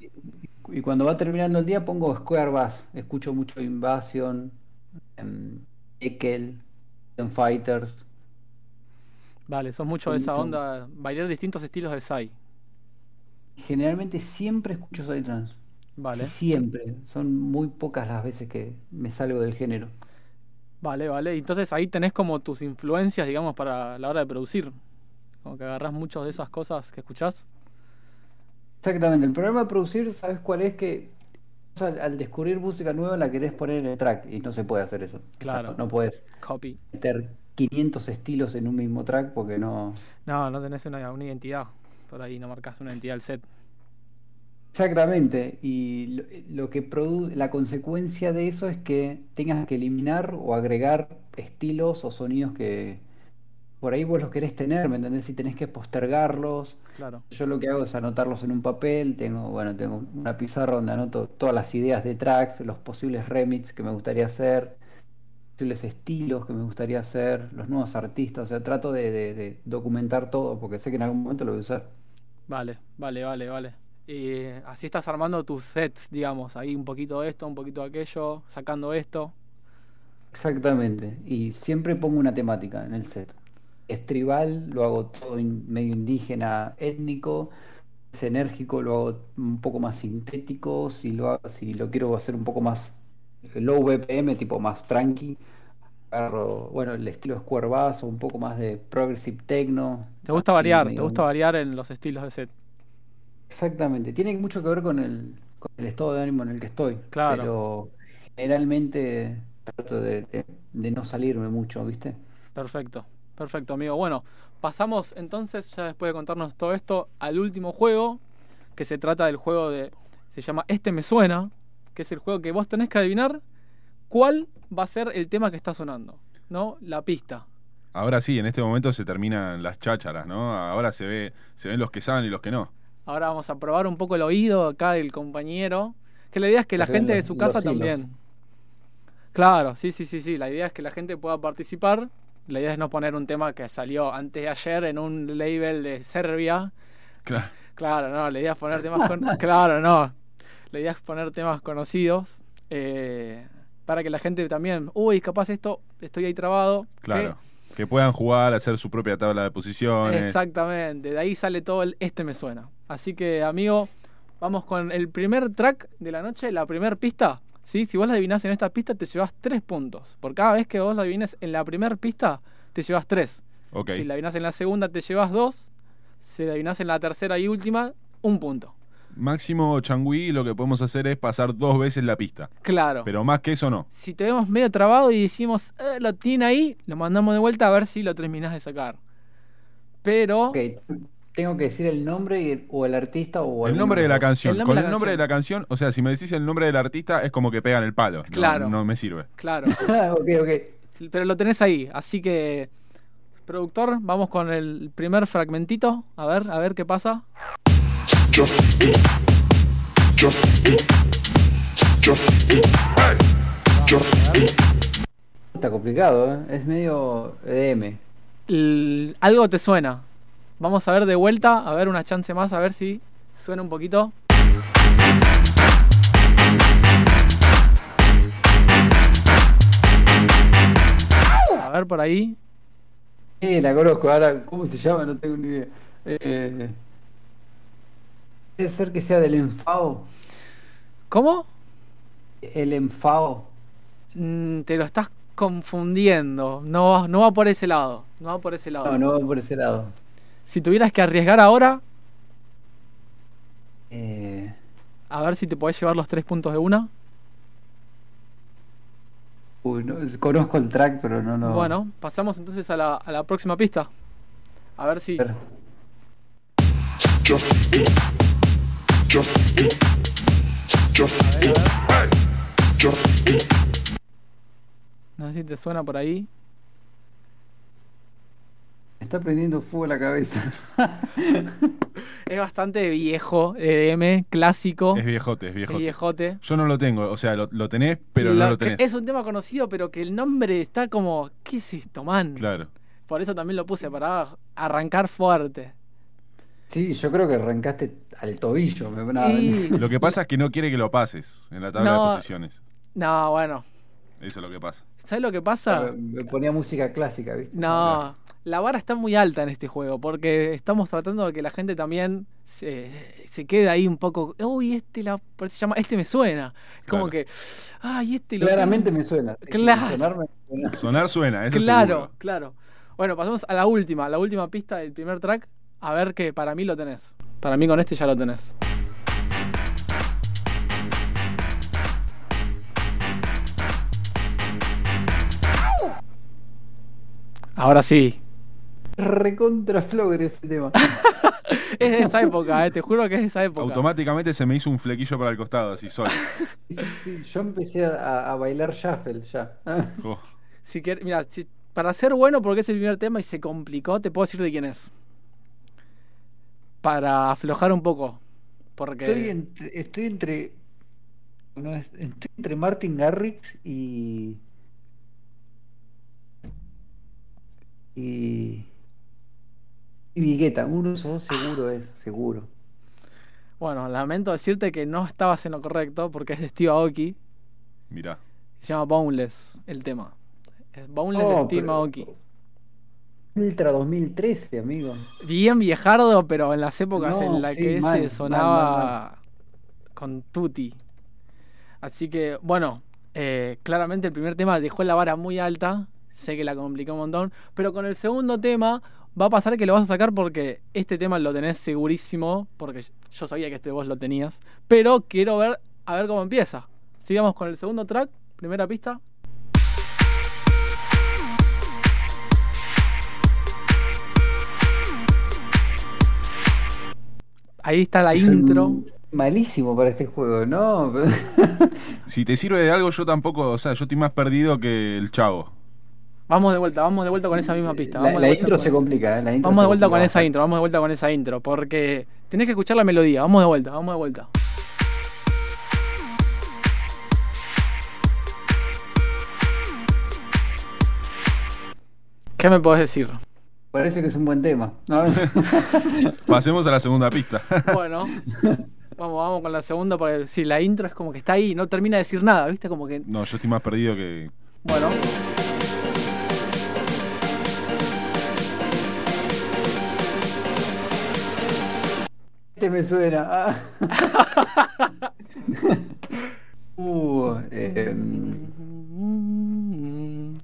Y cuando va terminando el día pongo Square Bass. Escucho mucho Invasion, em, Ekel, Fighters. Vale, sos mucho de esa mucho- onda, bailar distintos estilos del Sai. Generalmente siempre escucho Psytrance. Vale, siempre. Son muy pocas las veces que me salgo del género. vale, vale. Entonces ahí tenés como tus influencias, digamos, para la hora de producir. Como que agarrás muchas de esas cosas que escuchás. Exactamente. El problema de producir, ¿sabes cuál es? Que al, al descubrir música nueva la querés poner en el track y no se puede hacer eso. O sea, Claro. no, no puedes Copy. meter 500 estilos en un mismo track porque no... No, no tenés una, una identidad. Por ahí no marcas una identidad del set. Exactamente, y lo, lo que produce, la consecuencia de eso es que tengas que eliminar o agregar estilos o sonidos que por ahí vos los querés tener, ¿me entendés? Y tenés que postergarlos. Claro. Yo lo que hago es anotarlos en un papel, tengo, bueno, tengo una pizarra donde anoto todas las ideas de tracks, los posibles remix que me gustaría hacer, posibles estilos que me gustaría hacer, los nuevos artistas, o sea, trato de, de- de documentar todo porque sé que en algún momento lo voy a usar. Vale, vale, vale, vale. Y así estás armando tus sets, digamos. Ahí un poquito de esto, un poquito de aquello, sacando esto. Exactamente, y siempre pongo una temática en el set. Es tribal, lo hago todo in- medio indígena, étnico, es enérgico, lo hago un poco más sintético, si lo, hago- si lo quiero hacer un poco más eh, low BPM, tipo más tranqui, agarro, bueno, el estilo Bass o un poco más de progressive techno. Te gusta variar, te gusta variar en los estilos de set. Exactamente, tiene mucho que ver con el, con el estado de ánimo en el que estoy, Claro. pero generalmente trato de, de- de no salirme mucho, ¿viste? Perfecto, perfecto, amigo. Bueno, pasamos entonces, ya después de contarnos todo esto, al último juego, que se trata del juego de. Se llama Este me suena, que es el juego que vos tenés que adivinar cuál va a ser el tema que está sonando, ¿no? La pista. Ahora sí, en este momento se terminan las chácharas, ¿no? Ahora se ve, se ven los que saben y los que no. Ahora vamos a probar un poco el oído acá del compañero. Que la idea es que la gente de su casa hilos. también. Claro, sí, sí, sí, sí. La idea es que la gente pueda participar. La idea es no poner un tema que salió antes de ayer en un label de Serbia. Claro. Claro, no, la idea es poner temas con... Claro, no. La idea es poner temas conocidos. eh, para que la gente también. Uy, capaz esto, estoy ahí trabado. Claro. Que puedan jugar, hacer su propia tabla de posiciones. Exactamente, de ahí sale todo el este me suena. Así que, amigo, vamos con el primer track de la noche, la primera pista. ¿sí? Si vos la adivinás en esta pista, te llevas tres puntos. Por cada vez que vos la adivines en la primera pista, te llevas tres. Ok. Si la adivinás en la segunda, te llevas dos. Si la adivinás en la tercera y última, un punto. Máximo changüí, lo que podemos hacer es pasar dos veces la pista. Claro. Pero más que eso no. Si te vemos medio trabado y decimos, eh, lo tiene ahí, lo mandamos de vuelta a ver si lo terminás de sacar. Pero. Ok, tengo que decir el nombre y el- o el artista o El nombre de la canción. El nombre Con de la el nombre de la canción, o sea, si me decís el nombre del artista, es como que pegan el palo. No- Claro. No, me sirve. Claro. ok, ok. Pero lo tenés ahí, así que. Productor, vamos con el primer fragmentito. A ver, a ver qué pasa. Está complicado, ¿eh? Es medio EDM. L- algo te suena. Vamos a ver de vuelta, a ver una chance más, a ver si suena un poquito. A ver por ahí. Eh, la conozco. Ahora, ¿cómo se llama? No tengo ni idea. Eh, puede ser que sea del enfado. ¿Cómo? El enfado. Mm, te lo estás confundiendo. No, no va por ese lado. No va por ese lado. No, no va por ese lado. Si tuvieras que arriesgar ahora, Eh, a ver si te podés llevar los tres puntos de una. uy, no, conozco el track, pero no, no. Bueno, pasamos entonces a la, a la próxima pista. A ver si. Eat. No sé si te suena por ahí. Está prendiendo fuego la cabeza. Es bastante viejo, EDM, clásico. Es viejote, es es viejote. Yo no lo tengo, o sea, lo, lo tenés, pero no Lo lo que- tenés. Es un tema conocido, pero que el nombre está como. ¿Qué es esto, man? Claro. Por eso también lo puse, para arrancar fuerte. Sí, yo creo que arrancaste al tobillo. Me... no, Y- Lo que pasa es que no quiere que lo pases en la tabla No. de posiciones. No, bueno. Eso es lo que pasa. ¿Sabes lo que pasa? me ponía música clásica, ¿viste? No, la vara está muy alta en este juego porque estamos tratando de que la gente también se, se quede ahí un poco. Uy, este la, se llama, este me suena. Es como Claro. que, ay, este lo Claramente tengo". me suena. Claro. suena. Sonar suena, eso Claro, seguro. claro. Bueno, pasamos a la última, la última pista del primer track. A ver que para mí lo tenés. Para mí con este ya lo tenés. Ahora sí. Recontra flogger ese tema. Es de esa época, eh, te juro que es de esa época. Automáticamente se me hizo un flequillo para el costado, así solo. Sí, sí, sí, Yo empecé a, a bailar shuffle ya. Oh, Si quer- mira, si- para ser bueno, porque es el primer tema y se complicó, te puedo decir de quién es. Para aflojar un poco. Porque. Estoy entre, estoy entre. no, es- estoy entre Martin Garrix y. Y. Y Vigueta, uno de esos dos seguro es, seguro. Bueno, lamento decirte que no estabas en lo correcto porque es de Steve Aoki. mirá. Se llama Boundless el tema. Es Boundless Oh, de Steve pero- Aoki. Ultra 2013, amigo. Bien viejardo, pero en las épocas No, en las sí, que mal, ese mal, sonaba mal, con Tutti. Así que, bueno, eh, claramente el primer tema dejó la vara muy alta. Sé que la complicó un montón. Pero con el segundo tema va a pasar que lo vas a sacar porque este tema lo tenés segurísimo. Porque yo sabía que este vos lo tenías. Pero quiero ver a ver cómo empieza. Sigamos con el segundo track, primera pista. Ahí está la intro. Malísimo para este juego, ¿no? Si te sirve de algo, yo tampoco, o sea, yo estoy más perdido que el chavo. Vamos de vuelta, vamos de vuelta con esa misma pista. Vamos de la intro con se esa- complica, ¿eh? La intro Vamos se de vuelta con esa intro, vamos de vuelta con esa intro, porque tenés que escuchar la melodía. Vamos de vuelta, vamos de vuelta. ¿Qué me podés decir? Parece que es un buen tema. ¿no? Pasemos a la segunda pista. Bueno, vamos, vamos con la segunda, porque si la intro es como que está ahí, no termina de decir nada, ¿viste? Como que, No, yo estoy más perdido que. bueno. Este me suena. ah. uh, eh,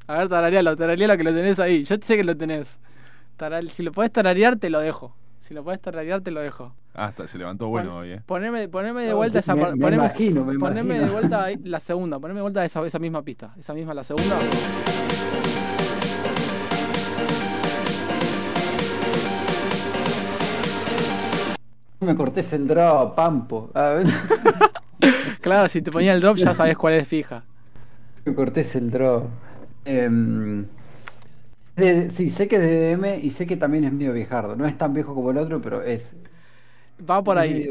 A ver, tararealo, tararealo que lo tenés ahí. Yo sé que lo tenés. Taral- si lo podés tararear, te lo dejo. Si lo podés tararear, te lo dejo. Ah, está- se levantó bueno Pon- hoy, eh. Poneme, poneme de vuelta esa me- par- me poneme, imagino, me poneme de vuelta ahí la segunda, poneme de vuelta esa, esa misma pista. Esa misma, la segunda. Me cortés el drop, Pampo. A ver, Claro, si te ponía el drop ya sabes cuál es fija. me cortés el drop. Em, de- sí, sé que es de DM y sé que también es medio viejardo. No es tan viejo como el otro, pero es. Va por ahí.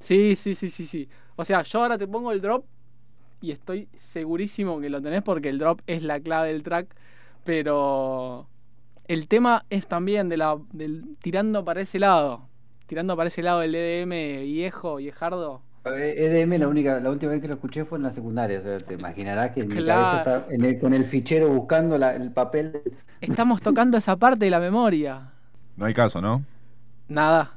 Sí, sí, sí, sí, sí. O sea, yo ahora te pongo el drop y estoy segurísimo que lo tenés porque el drop es la clave del track, pero el tema es también de la del tirando para ese lado, tirando para ese lado del EDM viejo, viejardo. Eh, EDM la única, la última vez que lo escuché fue en la secundaria, o sea, te imaginarás que en mi cabeza está en el- con el fichero buscando la- el papel. Estamos tocando esa parte de la memoria. No hay caso, ¿no? Nada.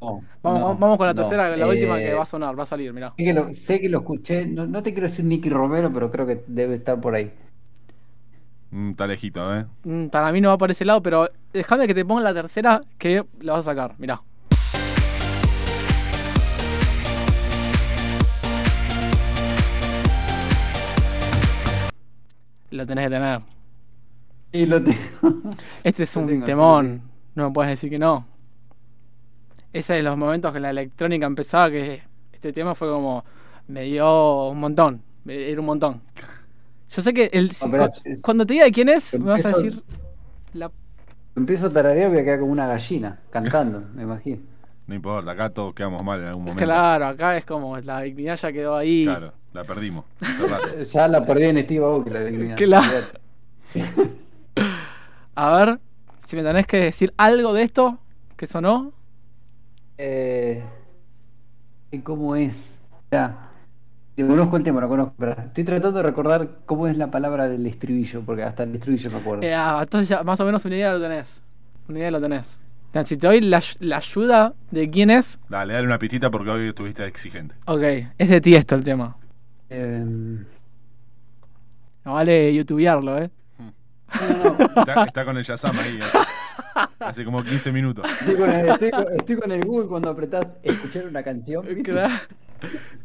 No, Vamos, no, vamos con la no. tercera, la última que Eh, va a sonar, va a salir, mirá. Sé que lo, sé que lo escuché, no, no te quiero decir Nicky Romero, pero creo que debe estar por ahí. Mm, está lejito, ¿eh? Mm, Para mí no va por ese lado, pero déjame que te ponga la tercera que la vas a sacar, mirá. Lo tenés que tener. Y lo tengo. Este es Lo un tengo, sí, lo temón. No me puedes decir que no. Ese de los momentos que la electrónica empezaba, que este tema fue como. Me dio un montón. me- Era un montón. Yo sé que el, No, es- cuando te diga de quién es, me vas a empiezo- decir. La, Empiezo a tararear y voy a quedar como una gallina, cantando, me imagino. No importa, acá todos quedamos mal en algún momento. claro, acá es como la dignidad ya quedó ahí. Claro, la perdimos. Ya la perdí en Steve Aoki, la dignidad. Claro. A ver, si me tenés que decir algo de esto que sonó. Eh, ¿y ¿Cómo es? Ya. Te conozco el tema, lo conozco. pero estoy tratando de recordar cómo es la palabra del estribillo, porque hasta el estribillo me acuerdo. Eh, ah, entonces ya más o menos una idea lo tenés. Una idea lo tenés. Si te doy la, la ayuda de quién es, Dale, dale una pistita porque hoy estuviste exigente. ok, es de ti esto el tema. Em, No vale youtubearlo, eh. Está, está con el Yazam ahí. Hace, hace como 15 minutos. estoy, con el, estoy con- estoy con el Google cuando apretás escuchar una canción. ¿viste? Claro.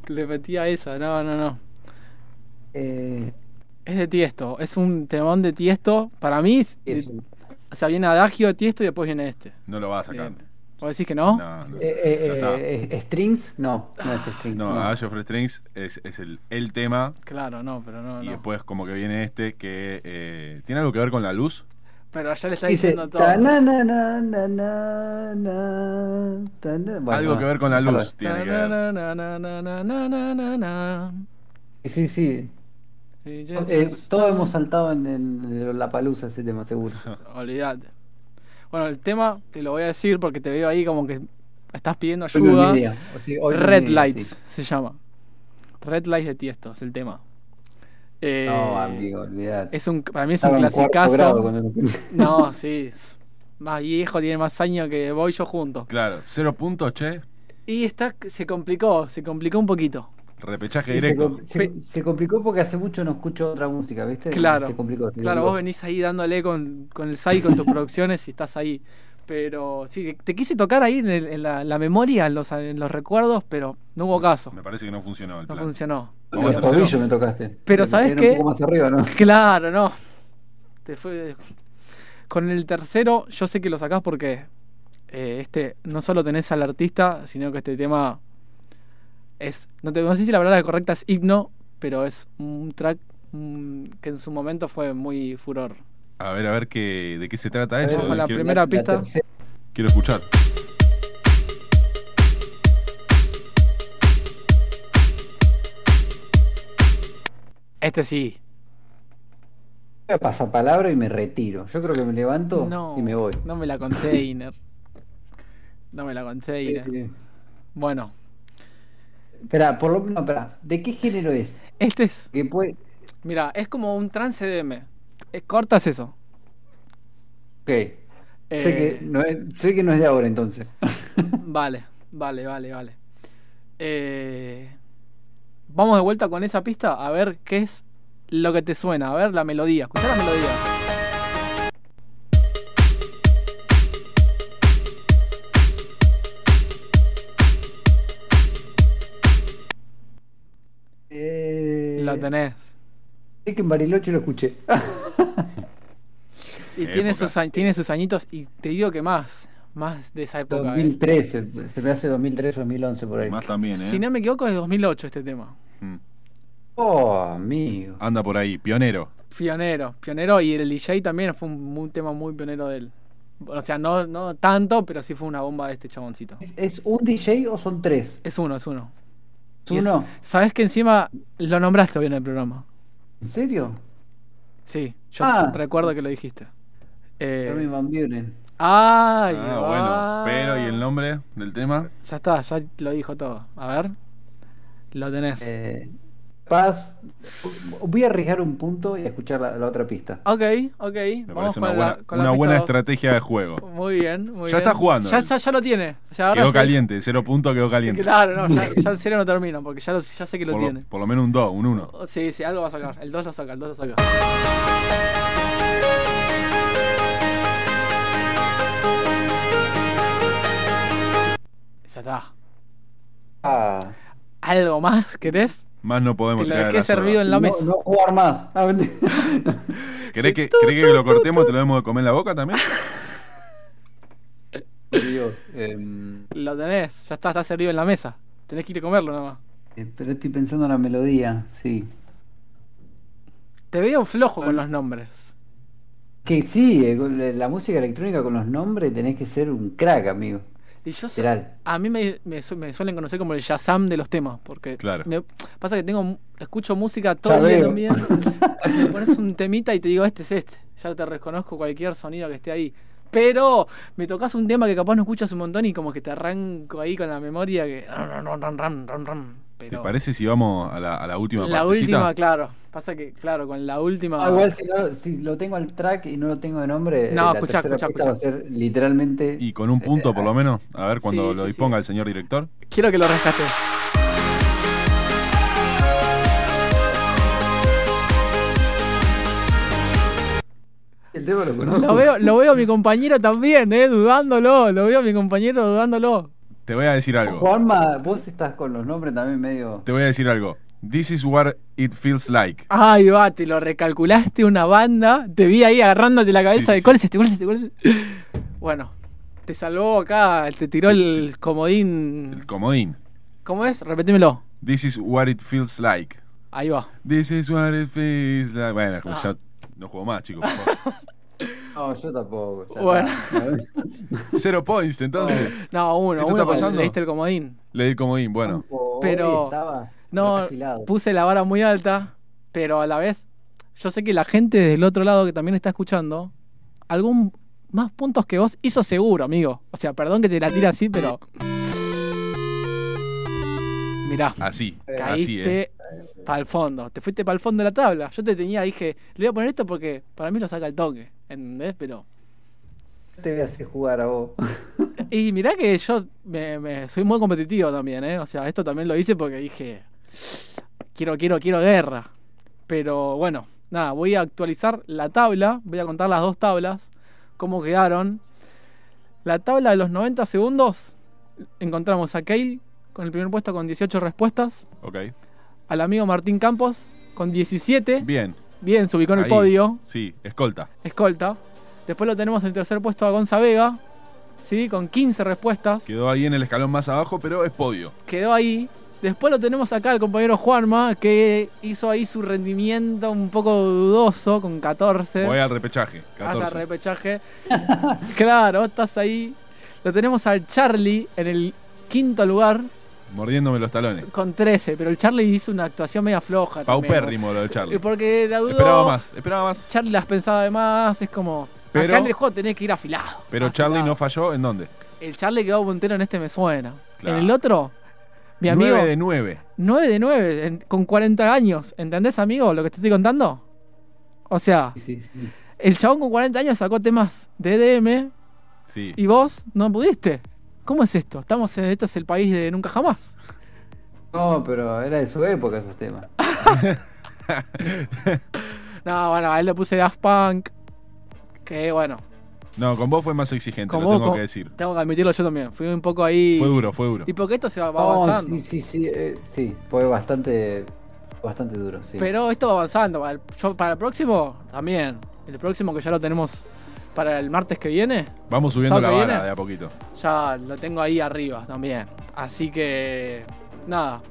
Le metía eso, no, no, no. Eh, Es de Tiesto, es un temón de Tiesto. Para mí, es- es- o sea, viene Adagio de Tiesto y después viene este. No lo vas a sacar. Bien. ¿O decís que no? No, no, no ¿Strings? No, no es Strings. No, no. For Strings es, es el, el, tema. Claro, no, pero no. Y después, como que viene este que eh, tiene algo que ver con la luz. Pero allá le está diciendo todo. algo que ver con la luz tiene. Sí, sí. todos hemos saltado en, la palusa ese tema, seguro. Olvídate. Bueno, el tema te lo voy a decir porque te veo ahí como que estás pidiendo Hoy no es ayuda. o sea, hoy Red Lights sí. se llama. Red Lights de Tiesto es el tema. Eh, No, amigo, olvidate. es un, para mí es Estaba un clasicazo. cuando No, sí. es más viejo, tiene más años que voy yo juntos. Claro, cero puntos, che. Y está, se complicó, se complicó un poquito. Repechaje se, directo. com- se- se complicó porque hace mucho no escucho otra música, ¿viste? Claro. Se complicó. se Claro, complicó. vos venís ahí dándole con, con el SAI, con tus producciones y estás ahí. Pero sí, te quise tocar ahí en, el- en la, la memoria, en los, en los recuerdos, pero no hubo caso. Me parece que no funcionó el No plan. funcionó. En Vamos los al tercero. tobillos me tocaste. Pero ¿sabes un qué? poco más arriba, ¿no? Claro, no. Te fue. Con el tercero, yo sé que lo sacás porque eh, este no solo tenés al artista, sino que este tema es. No, te, no sé si la palabra correcta es himno, pero es un track mm, que en su momento fue muy furor. A ver, a ver qué, de qué se trata eso. con la quiero, primera pista. quiero escuchar. Este sí. Voy a pasar palabra y me retiro. Yo creo que me levanto No, y me voy. no me la container. No me la container. Bueno, Espera, por lo menos, espera. ¿De qué género es? este es. Que puede... Mira, es como un trance DM. Eh, cortas eso. Ok. Sé, Eh, que no es, sé que no es de ahora entonces. Vale, vale, vale, vale. Eh, vamos de vuelta con esa pista a ver qué es lo que te suena. A ver la melodía. Escucha la melodía. Eh, tenés. Sé que en Bariloche lo escuché. Y tiene Épocas. sus, tiene sus añitos. Y te digo que más. Más de esa época. eh. 2013, se me hace 2013 2011 por ahí. Más también, ¿eh? Si no me equivoco, es de 2008 este tema. Mm. Oh, amigo. Anda por ahí, pionero. Pionero, pionero. Y el DJ también fue un, un tema muy pionero de él. O sea, no, no tanto, pero sí fue una bomba de este chaboncito. ¿Es, es un DJ o son tres? Es uno, es uno. Es- Uno. Sabes que encima lo nombraste hoy en el programa. ¿En serio? Sí, yo Ah. recuerdo que lo dijiste. Eh, Armin Van Buren. ay, Ah, va. bueno. Pero, ¿y el nombre del tema? Ya está, ya lo dijo todo. A ver. Lo tenés. Eh, Paz. Voy a arriesgar un punto y a escuchar la, la otra pista. Ok, ok. Me Vamos parece con una la, buena, con la una pista buena dos. estrategia de juego. Muy bien, muy Ya bien. está jugando Ya, ya, ya lo tiene. O sea, ahora Quedó ya- caliente, cero puntos quedó caliente. Claro, no, ya, ya en serio no termino, porque ya, lo- ya sé que lo por, lo, tiene. por lo menos un 2, un 1. Sí, sí, algo va a sacar. El 2 lo saca, el 2 lo saca. Ya está. Ah, ¿Algo más querés? Más no podemos Te lo dejé la soga. servido en la no, mesa. no jugar más. Ah. ¿Querés, que, ¿Querés que lo cortemos y te lo demos de comer en la boca también? Dios, em, Lo tenés, ya está, está servido en la mesa. Tenés que ir a comerlo nada más. eh, pero estoy pensando en la melodía, sí. Te veo flojo con los nombres. Que sí, eh, la música electrónica con los nombres tenés que ser un crack, amigo. Y yo so- a mí me, me su- me suelen conocer como el Shazam de los temas, porque Claro. me- pasa que tengo mu- escucho música todo el día también. me pones un temita y te digo, este es este. Ya te reconozco cualquier sonido que esté ahí. Pero me tocas un tema que capaz no escuchas un montón y como que te arranco ahí con la memoria que... ¿Te parece si vamos a la, a la última la partecita? última, claro. Pasa que, claro, con la última... Ah, igual si, no- si lo tengo al track y no lo tengo de nombre, No, eh, la escuchá, tercera escuchá, va a ser literalmente. Y con un punto por lo menos, a ver cuando Sí, lo sí, disponga sí. el señor director. Quiero que lo rescates. El tema lo conozco. Lo veo, lo veo a mi compañero también, eh, dudándolo. Lo veo a mi compañero dudándolo. Te voy a decir algo. Juanma, vos estás con los nombres también medio. Te voy a decir algo. This is what it feels like. Ay, va, te lo recalculaste una banda. Te vi ahí agarrándote la cabeza Sí, de sí, cuál es este, cuál es este, cuál es este. Bueno, te salvó acá, te tiró el comodín. El comodín. ¿Cómo es? Repetímelo. This is what it feels like. Ahí va. This is what it feels like. Bueno, Ah. ya no juego más, chicos. No, yo tampoco. Bueno. está. Cero points, entonces. No, uno, ¿Esto uno está pasando? le diste el comodín. Le di el comodín, bueno. Pero- No, puse la vara muy alta, pero a la vez, yo sé que la gente del otro lado que también está escuchando, algún más puntos que vos hizo seguro, amigo. O sea, perdón que te la tire así, pero. Mirá, Así, así, caíste eh. para el fondo. Te fuiste para el fondo de la tabla. Yo te tenía, dije, le voy a poner esto porque para mí lo saca el toque. ¿Entendés? Pero. Te voy a hacer jugar a vos. Y mirá que yo me, me- soy muy competitivo también, ¿eh? O sea, esto también lo hice porque dije, quiero, quiero, quiero guerra. Pero bueno, nada, voy a actualizar la tabla, voy a contar las dos tablas, cómo quedaron. La tabla de los 90 segundos, encontramos a Kale con el primer puesto con 18 respuestas, Ok. al amigo Martín Campos con 17, Bien. Bien, se ubicó en el Ahí. podio, Sí, escolta. escolta. Después lo tenemos en tercer puesto a Gonza Vega, ¿sí? con 15 respuestas. Quedó ahí en el escalón más abajo, pero es podio. quedó ahí. Después lo tenemos acá el compañero Juanma, que hizo ahí su rendimiento un poco dudoso con 14. Voy al repechaje. Hasta 14. repechaje. claro, estás ahí. Lo tenemos al Charlie en el quinto lugar Mordiéndome los talones. con 13, pero el Charlie hizo una actuación media floja. también, Paupérrimo lo de Charlie. ¿no? Porque la dudó. Esperaba más, esperaba más. Charlie las pensaba de más, es como. Pero- acá en el juego tenés que ir afilado. Pero afilado. Charlie no falló, ¿en dónde? El Charlie quedó puntero en este me suena. Claro. En el otro, mi amigo. 9 de 9. 9 de 9, en- con 40 años. ¿Entendés, amigo, lo que te estoy contando? O sea, Sí, sí. el chabón con 40 años sacó temas de EDM Sí. y vos no pudiste. ¿Cómo es esto? Estamos en, esto es el país de nunca jamás. No, pero era de su época esos temas. No, bueno, a él le puse Daft Punk. Que bueno, No, con vos fue más exigente, con lo vos, tengo con- que decir. tengo que admitirlo yo también. Fui un poco ahí. Fue duro, fue duro. Y porque esto se va, avanzando. sí, sí, sí, eh, sí, fue bastante, bastante duro, sí. Pero esto va avanzando. Yo- para el próximo, también. El próximo que ya lo tenemos para el martes que viene. Vamos subiendo la ¿Sábado que vara de a poquito. ya lo tengo ahí arriba también. Así que, nada.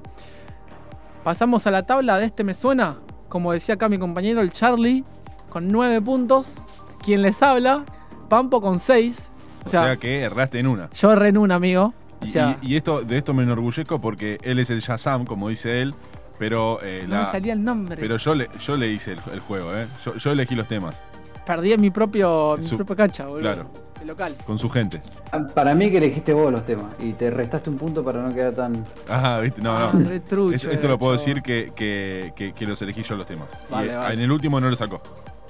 Pasamos a la tabla de este me suena. Como decía acá mi compañero, el Charlie, con 9 puntos. Quien les habla, Pampo con 6. O O sea, sea, que erraste en una. yo erré en un amigo. O sea, y, y esto, de esto me enorgullezco porque él es el Shazam, como dice él, pero eh, no la- me salía el nombre. pero yo le, yo le hice el, el juego, ¿eh? Yo, yo elegí los temas, Perdí en mi propio, mi Su- propia cancha, boludo. claro. El local. con su gente. Ah, Para mí que elegiste vos los temas y te restaste un punto para no quedar tan... Ajá, viste, no, Ah, no. re trucho Esto, esto lo puedo decir que, que, que- que los elegí yo los temas. Y, Vale, eh, vale. En el último no lo sacó.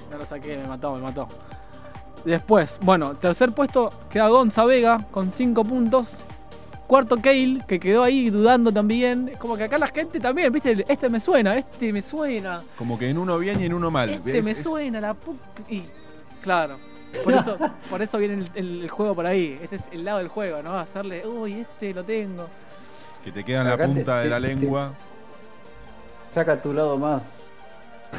No lo saqué, me mató, me mató. Después, bueno, tercer puesto queda Gonza Vega con 5 puntos. Cuarto Kale, que quedó ahí dudando también. Es Como que acá la gente también, viste, este me suena, este me suena, Como que en uno bien y en uno mal. este Es- me es- suena, la puta. Y claro, por eso, por eso viene el, el- el juego por ahí. Este es el lado del juego, ¿no? Hacerle, uy, este lo tengo. Que te queda en la te- punta de te- la te- lengua. Saca tu lado más...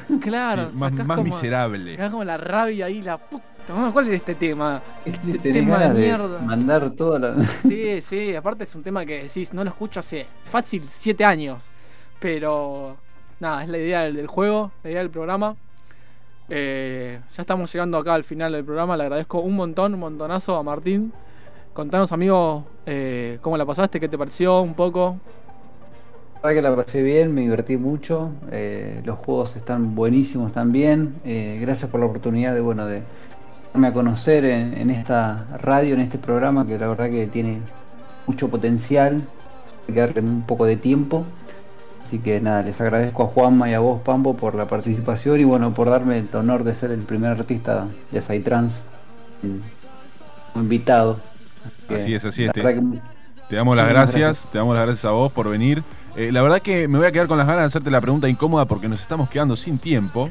Claro, sí, más más como- miserable. como la rabia ahí, la puta. ¿Cuál es este tema? Este, Este tenés tema de ganas de mierda. mandar toda la... Sí, sí, aparte es un tema que decís, no lo escucho hace fácil siete años. Pero nada, es la idea del, del juego, la idea del programa. Eh, ya estamos llegando acá al final del programa. Le agradezco un montón, un montonazo a Martín. Contanos, amigo, eh, cómo la pasaste, qué te pareció un poco. Que la pasé bien, me divertí mucho. eh, los juegos están buenísimos también. eh, gracias por la oportunidad de, bueno, de darme a conocer en, en esta radio, en este programa, que la verdad que tiene mucho potencial. Hay que darle un poco de tiempo. Así que nada, les agradezco a Juanma y a vos, Pampo, por la participación y bueno, por darme el honor de ser el primer artista de Psytrance invitado. Así es, así es, te- verdad que Te damos las gracias, te damos las gracias a vos por venir. Eh, la verdad que me voy a quedar con las ganas de hacerte la pregunta incómoda porque nos estamos quedando sin tiempo.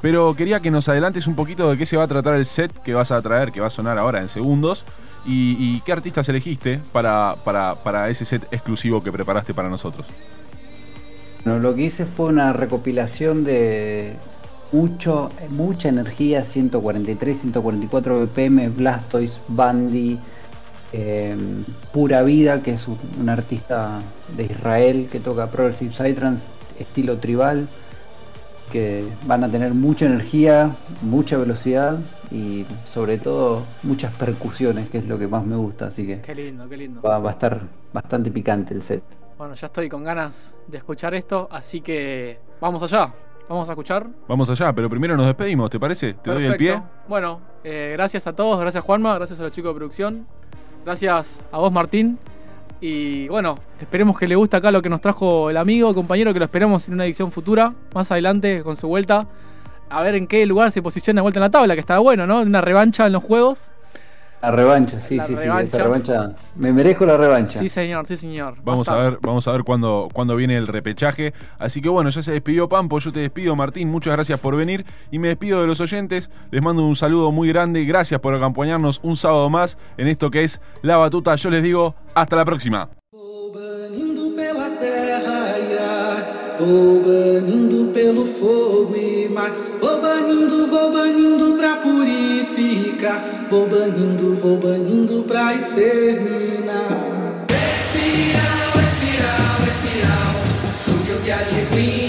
Pero quería que nos adelantes un poquito de qué se va a tratar el set que vas a traer, que va a sonar ahora en segundos. Y, qué artistas elegiste para, para, para ese set exclusivo que preparaste para nosotros. Lo que hice fue una recopilación de mucho, mucha energía, 143, 144 BPM, Blastoise, Bandy, eh, Pura Vida, que es un, un artista de Israel que toca Progressive Psytrance, estilo tribal, que van a tener mucha energía, mucha velocidad y sobre todo muchas percusiones, que es lo que más me gusta, así que Qué lindo, qué lindo. va, va a estar bastante picante el set. Bueno, ya estoy con ganas de escuchar esto, así que vamos allá. Vamos a escuchar. Vamos allá, pero primero nos despedimos, ¿te parece? Te doy el pie. Bueno, eh, gracias a todos, gracias Juanma, gracias a los chicos de producción, gracias a vos Martín. Y bueno, esperemos que le guste acá lo que nos trajo el amigo, compañero, que lo esperamos en una edición futura, más adelante con su vuelta. A ver en qué lugar se posiciona de vuelta en la tabla, que está bueno, ¿no? Una revancha en los juegos. La revancha, sí, La sí, sí, esa revancha. Me merezco la revancha. Sí, señor, sí, señor. Vamos a ver, vamos a ver cuándo, cuándo viene el repechaje. Así que bueno, ya se despidió Pampo, yo te despido Martín, muchas gracias por venir y me despido de los oyentes. Les mando un saludo muy grande, gracias por acompañarnos un sábado más en esto que es La Batuta. Yo les digo, hasta la próxima. Vou banindo pelo fogo e mar, vou banindo, vou banindo pra purificar, vou banindo, vou banindo pra exterminar. Espiral, espiral, espiral, sugue o que há de ruim,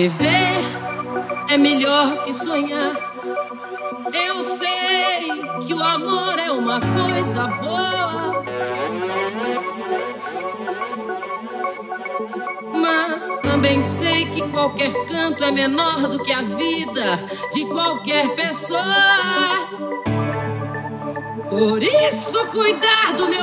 Viver é melhor que sonhar. Eu sei que o amor é uma coisa boa. Mas também sei que qualquer canto é menor do que a vida de qualquer pessoa. Por isso, cuidar do meu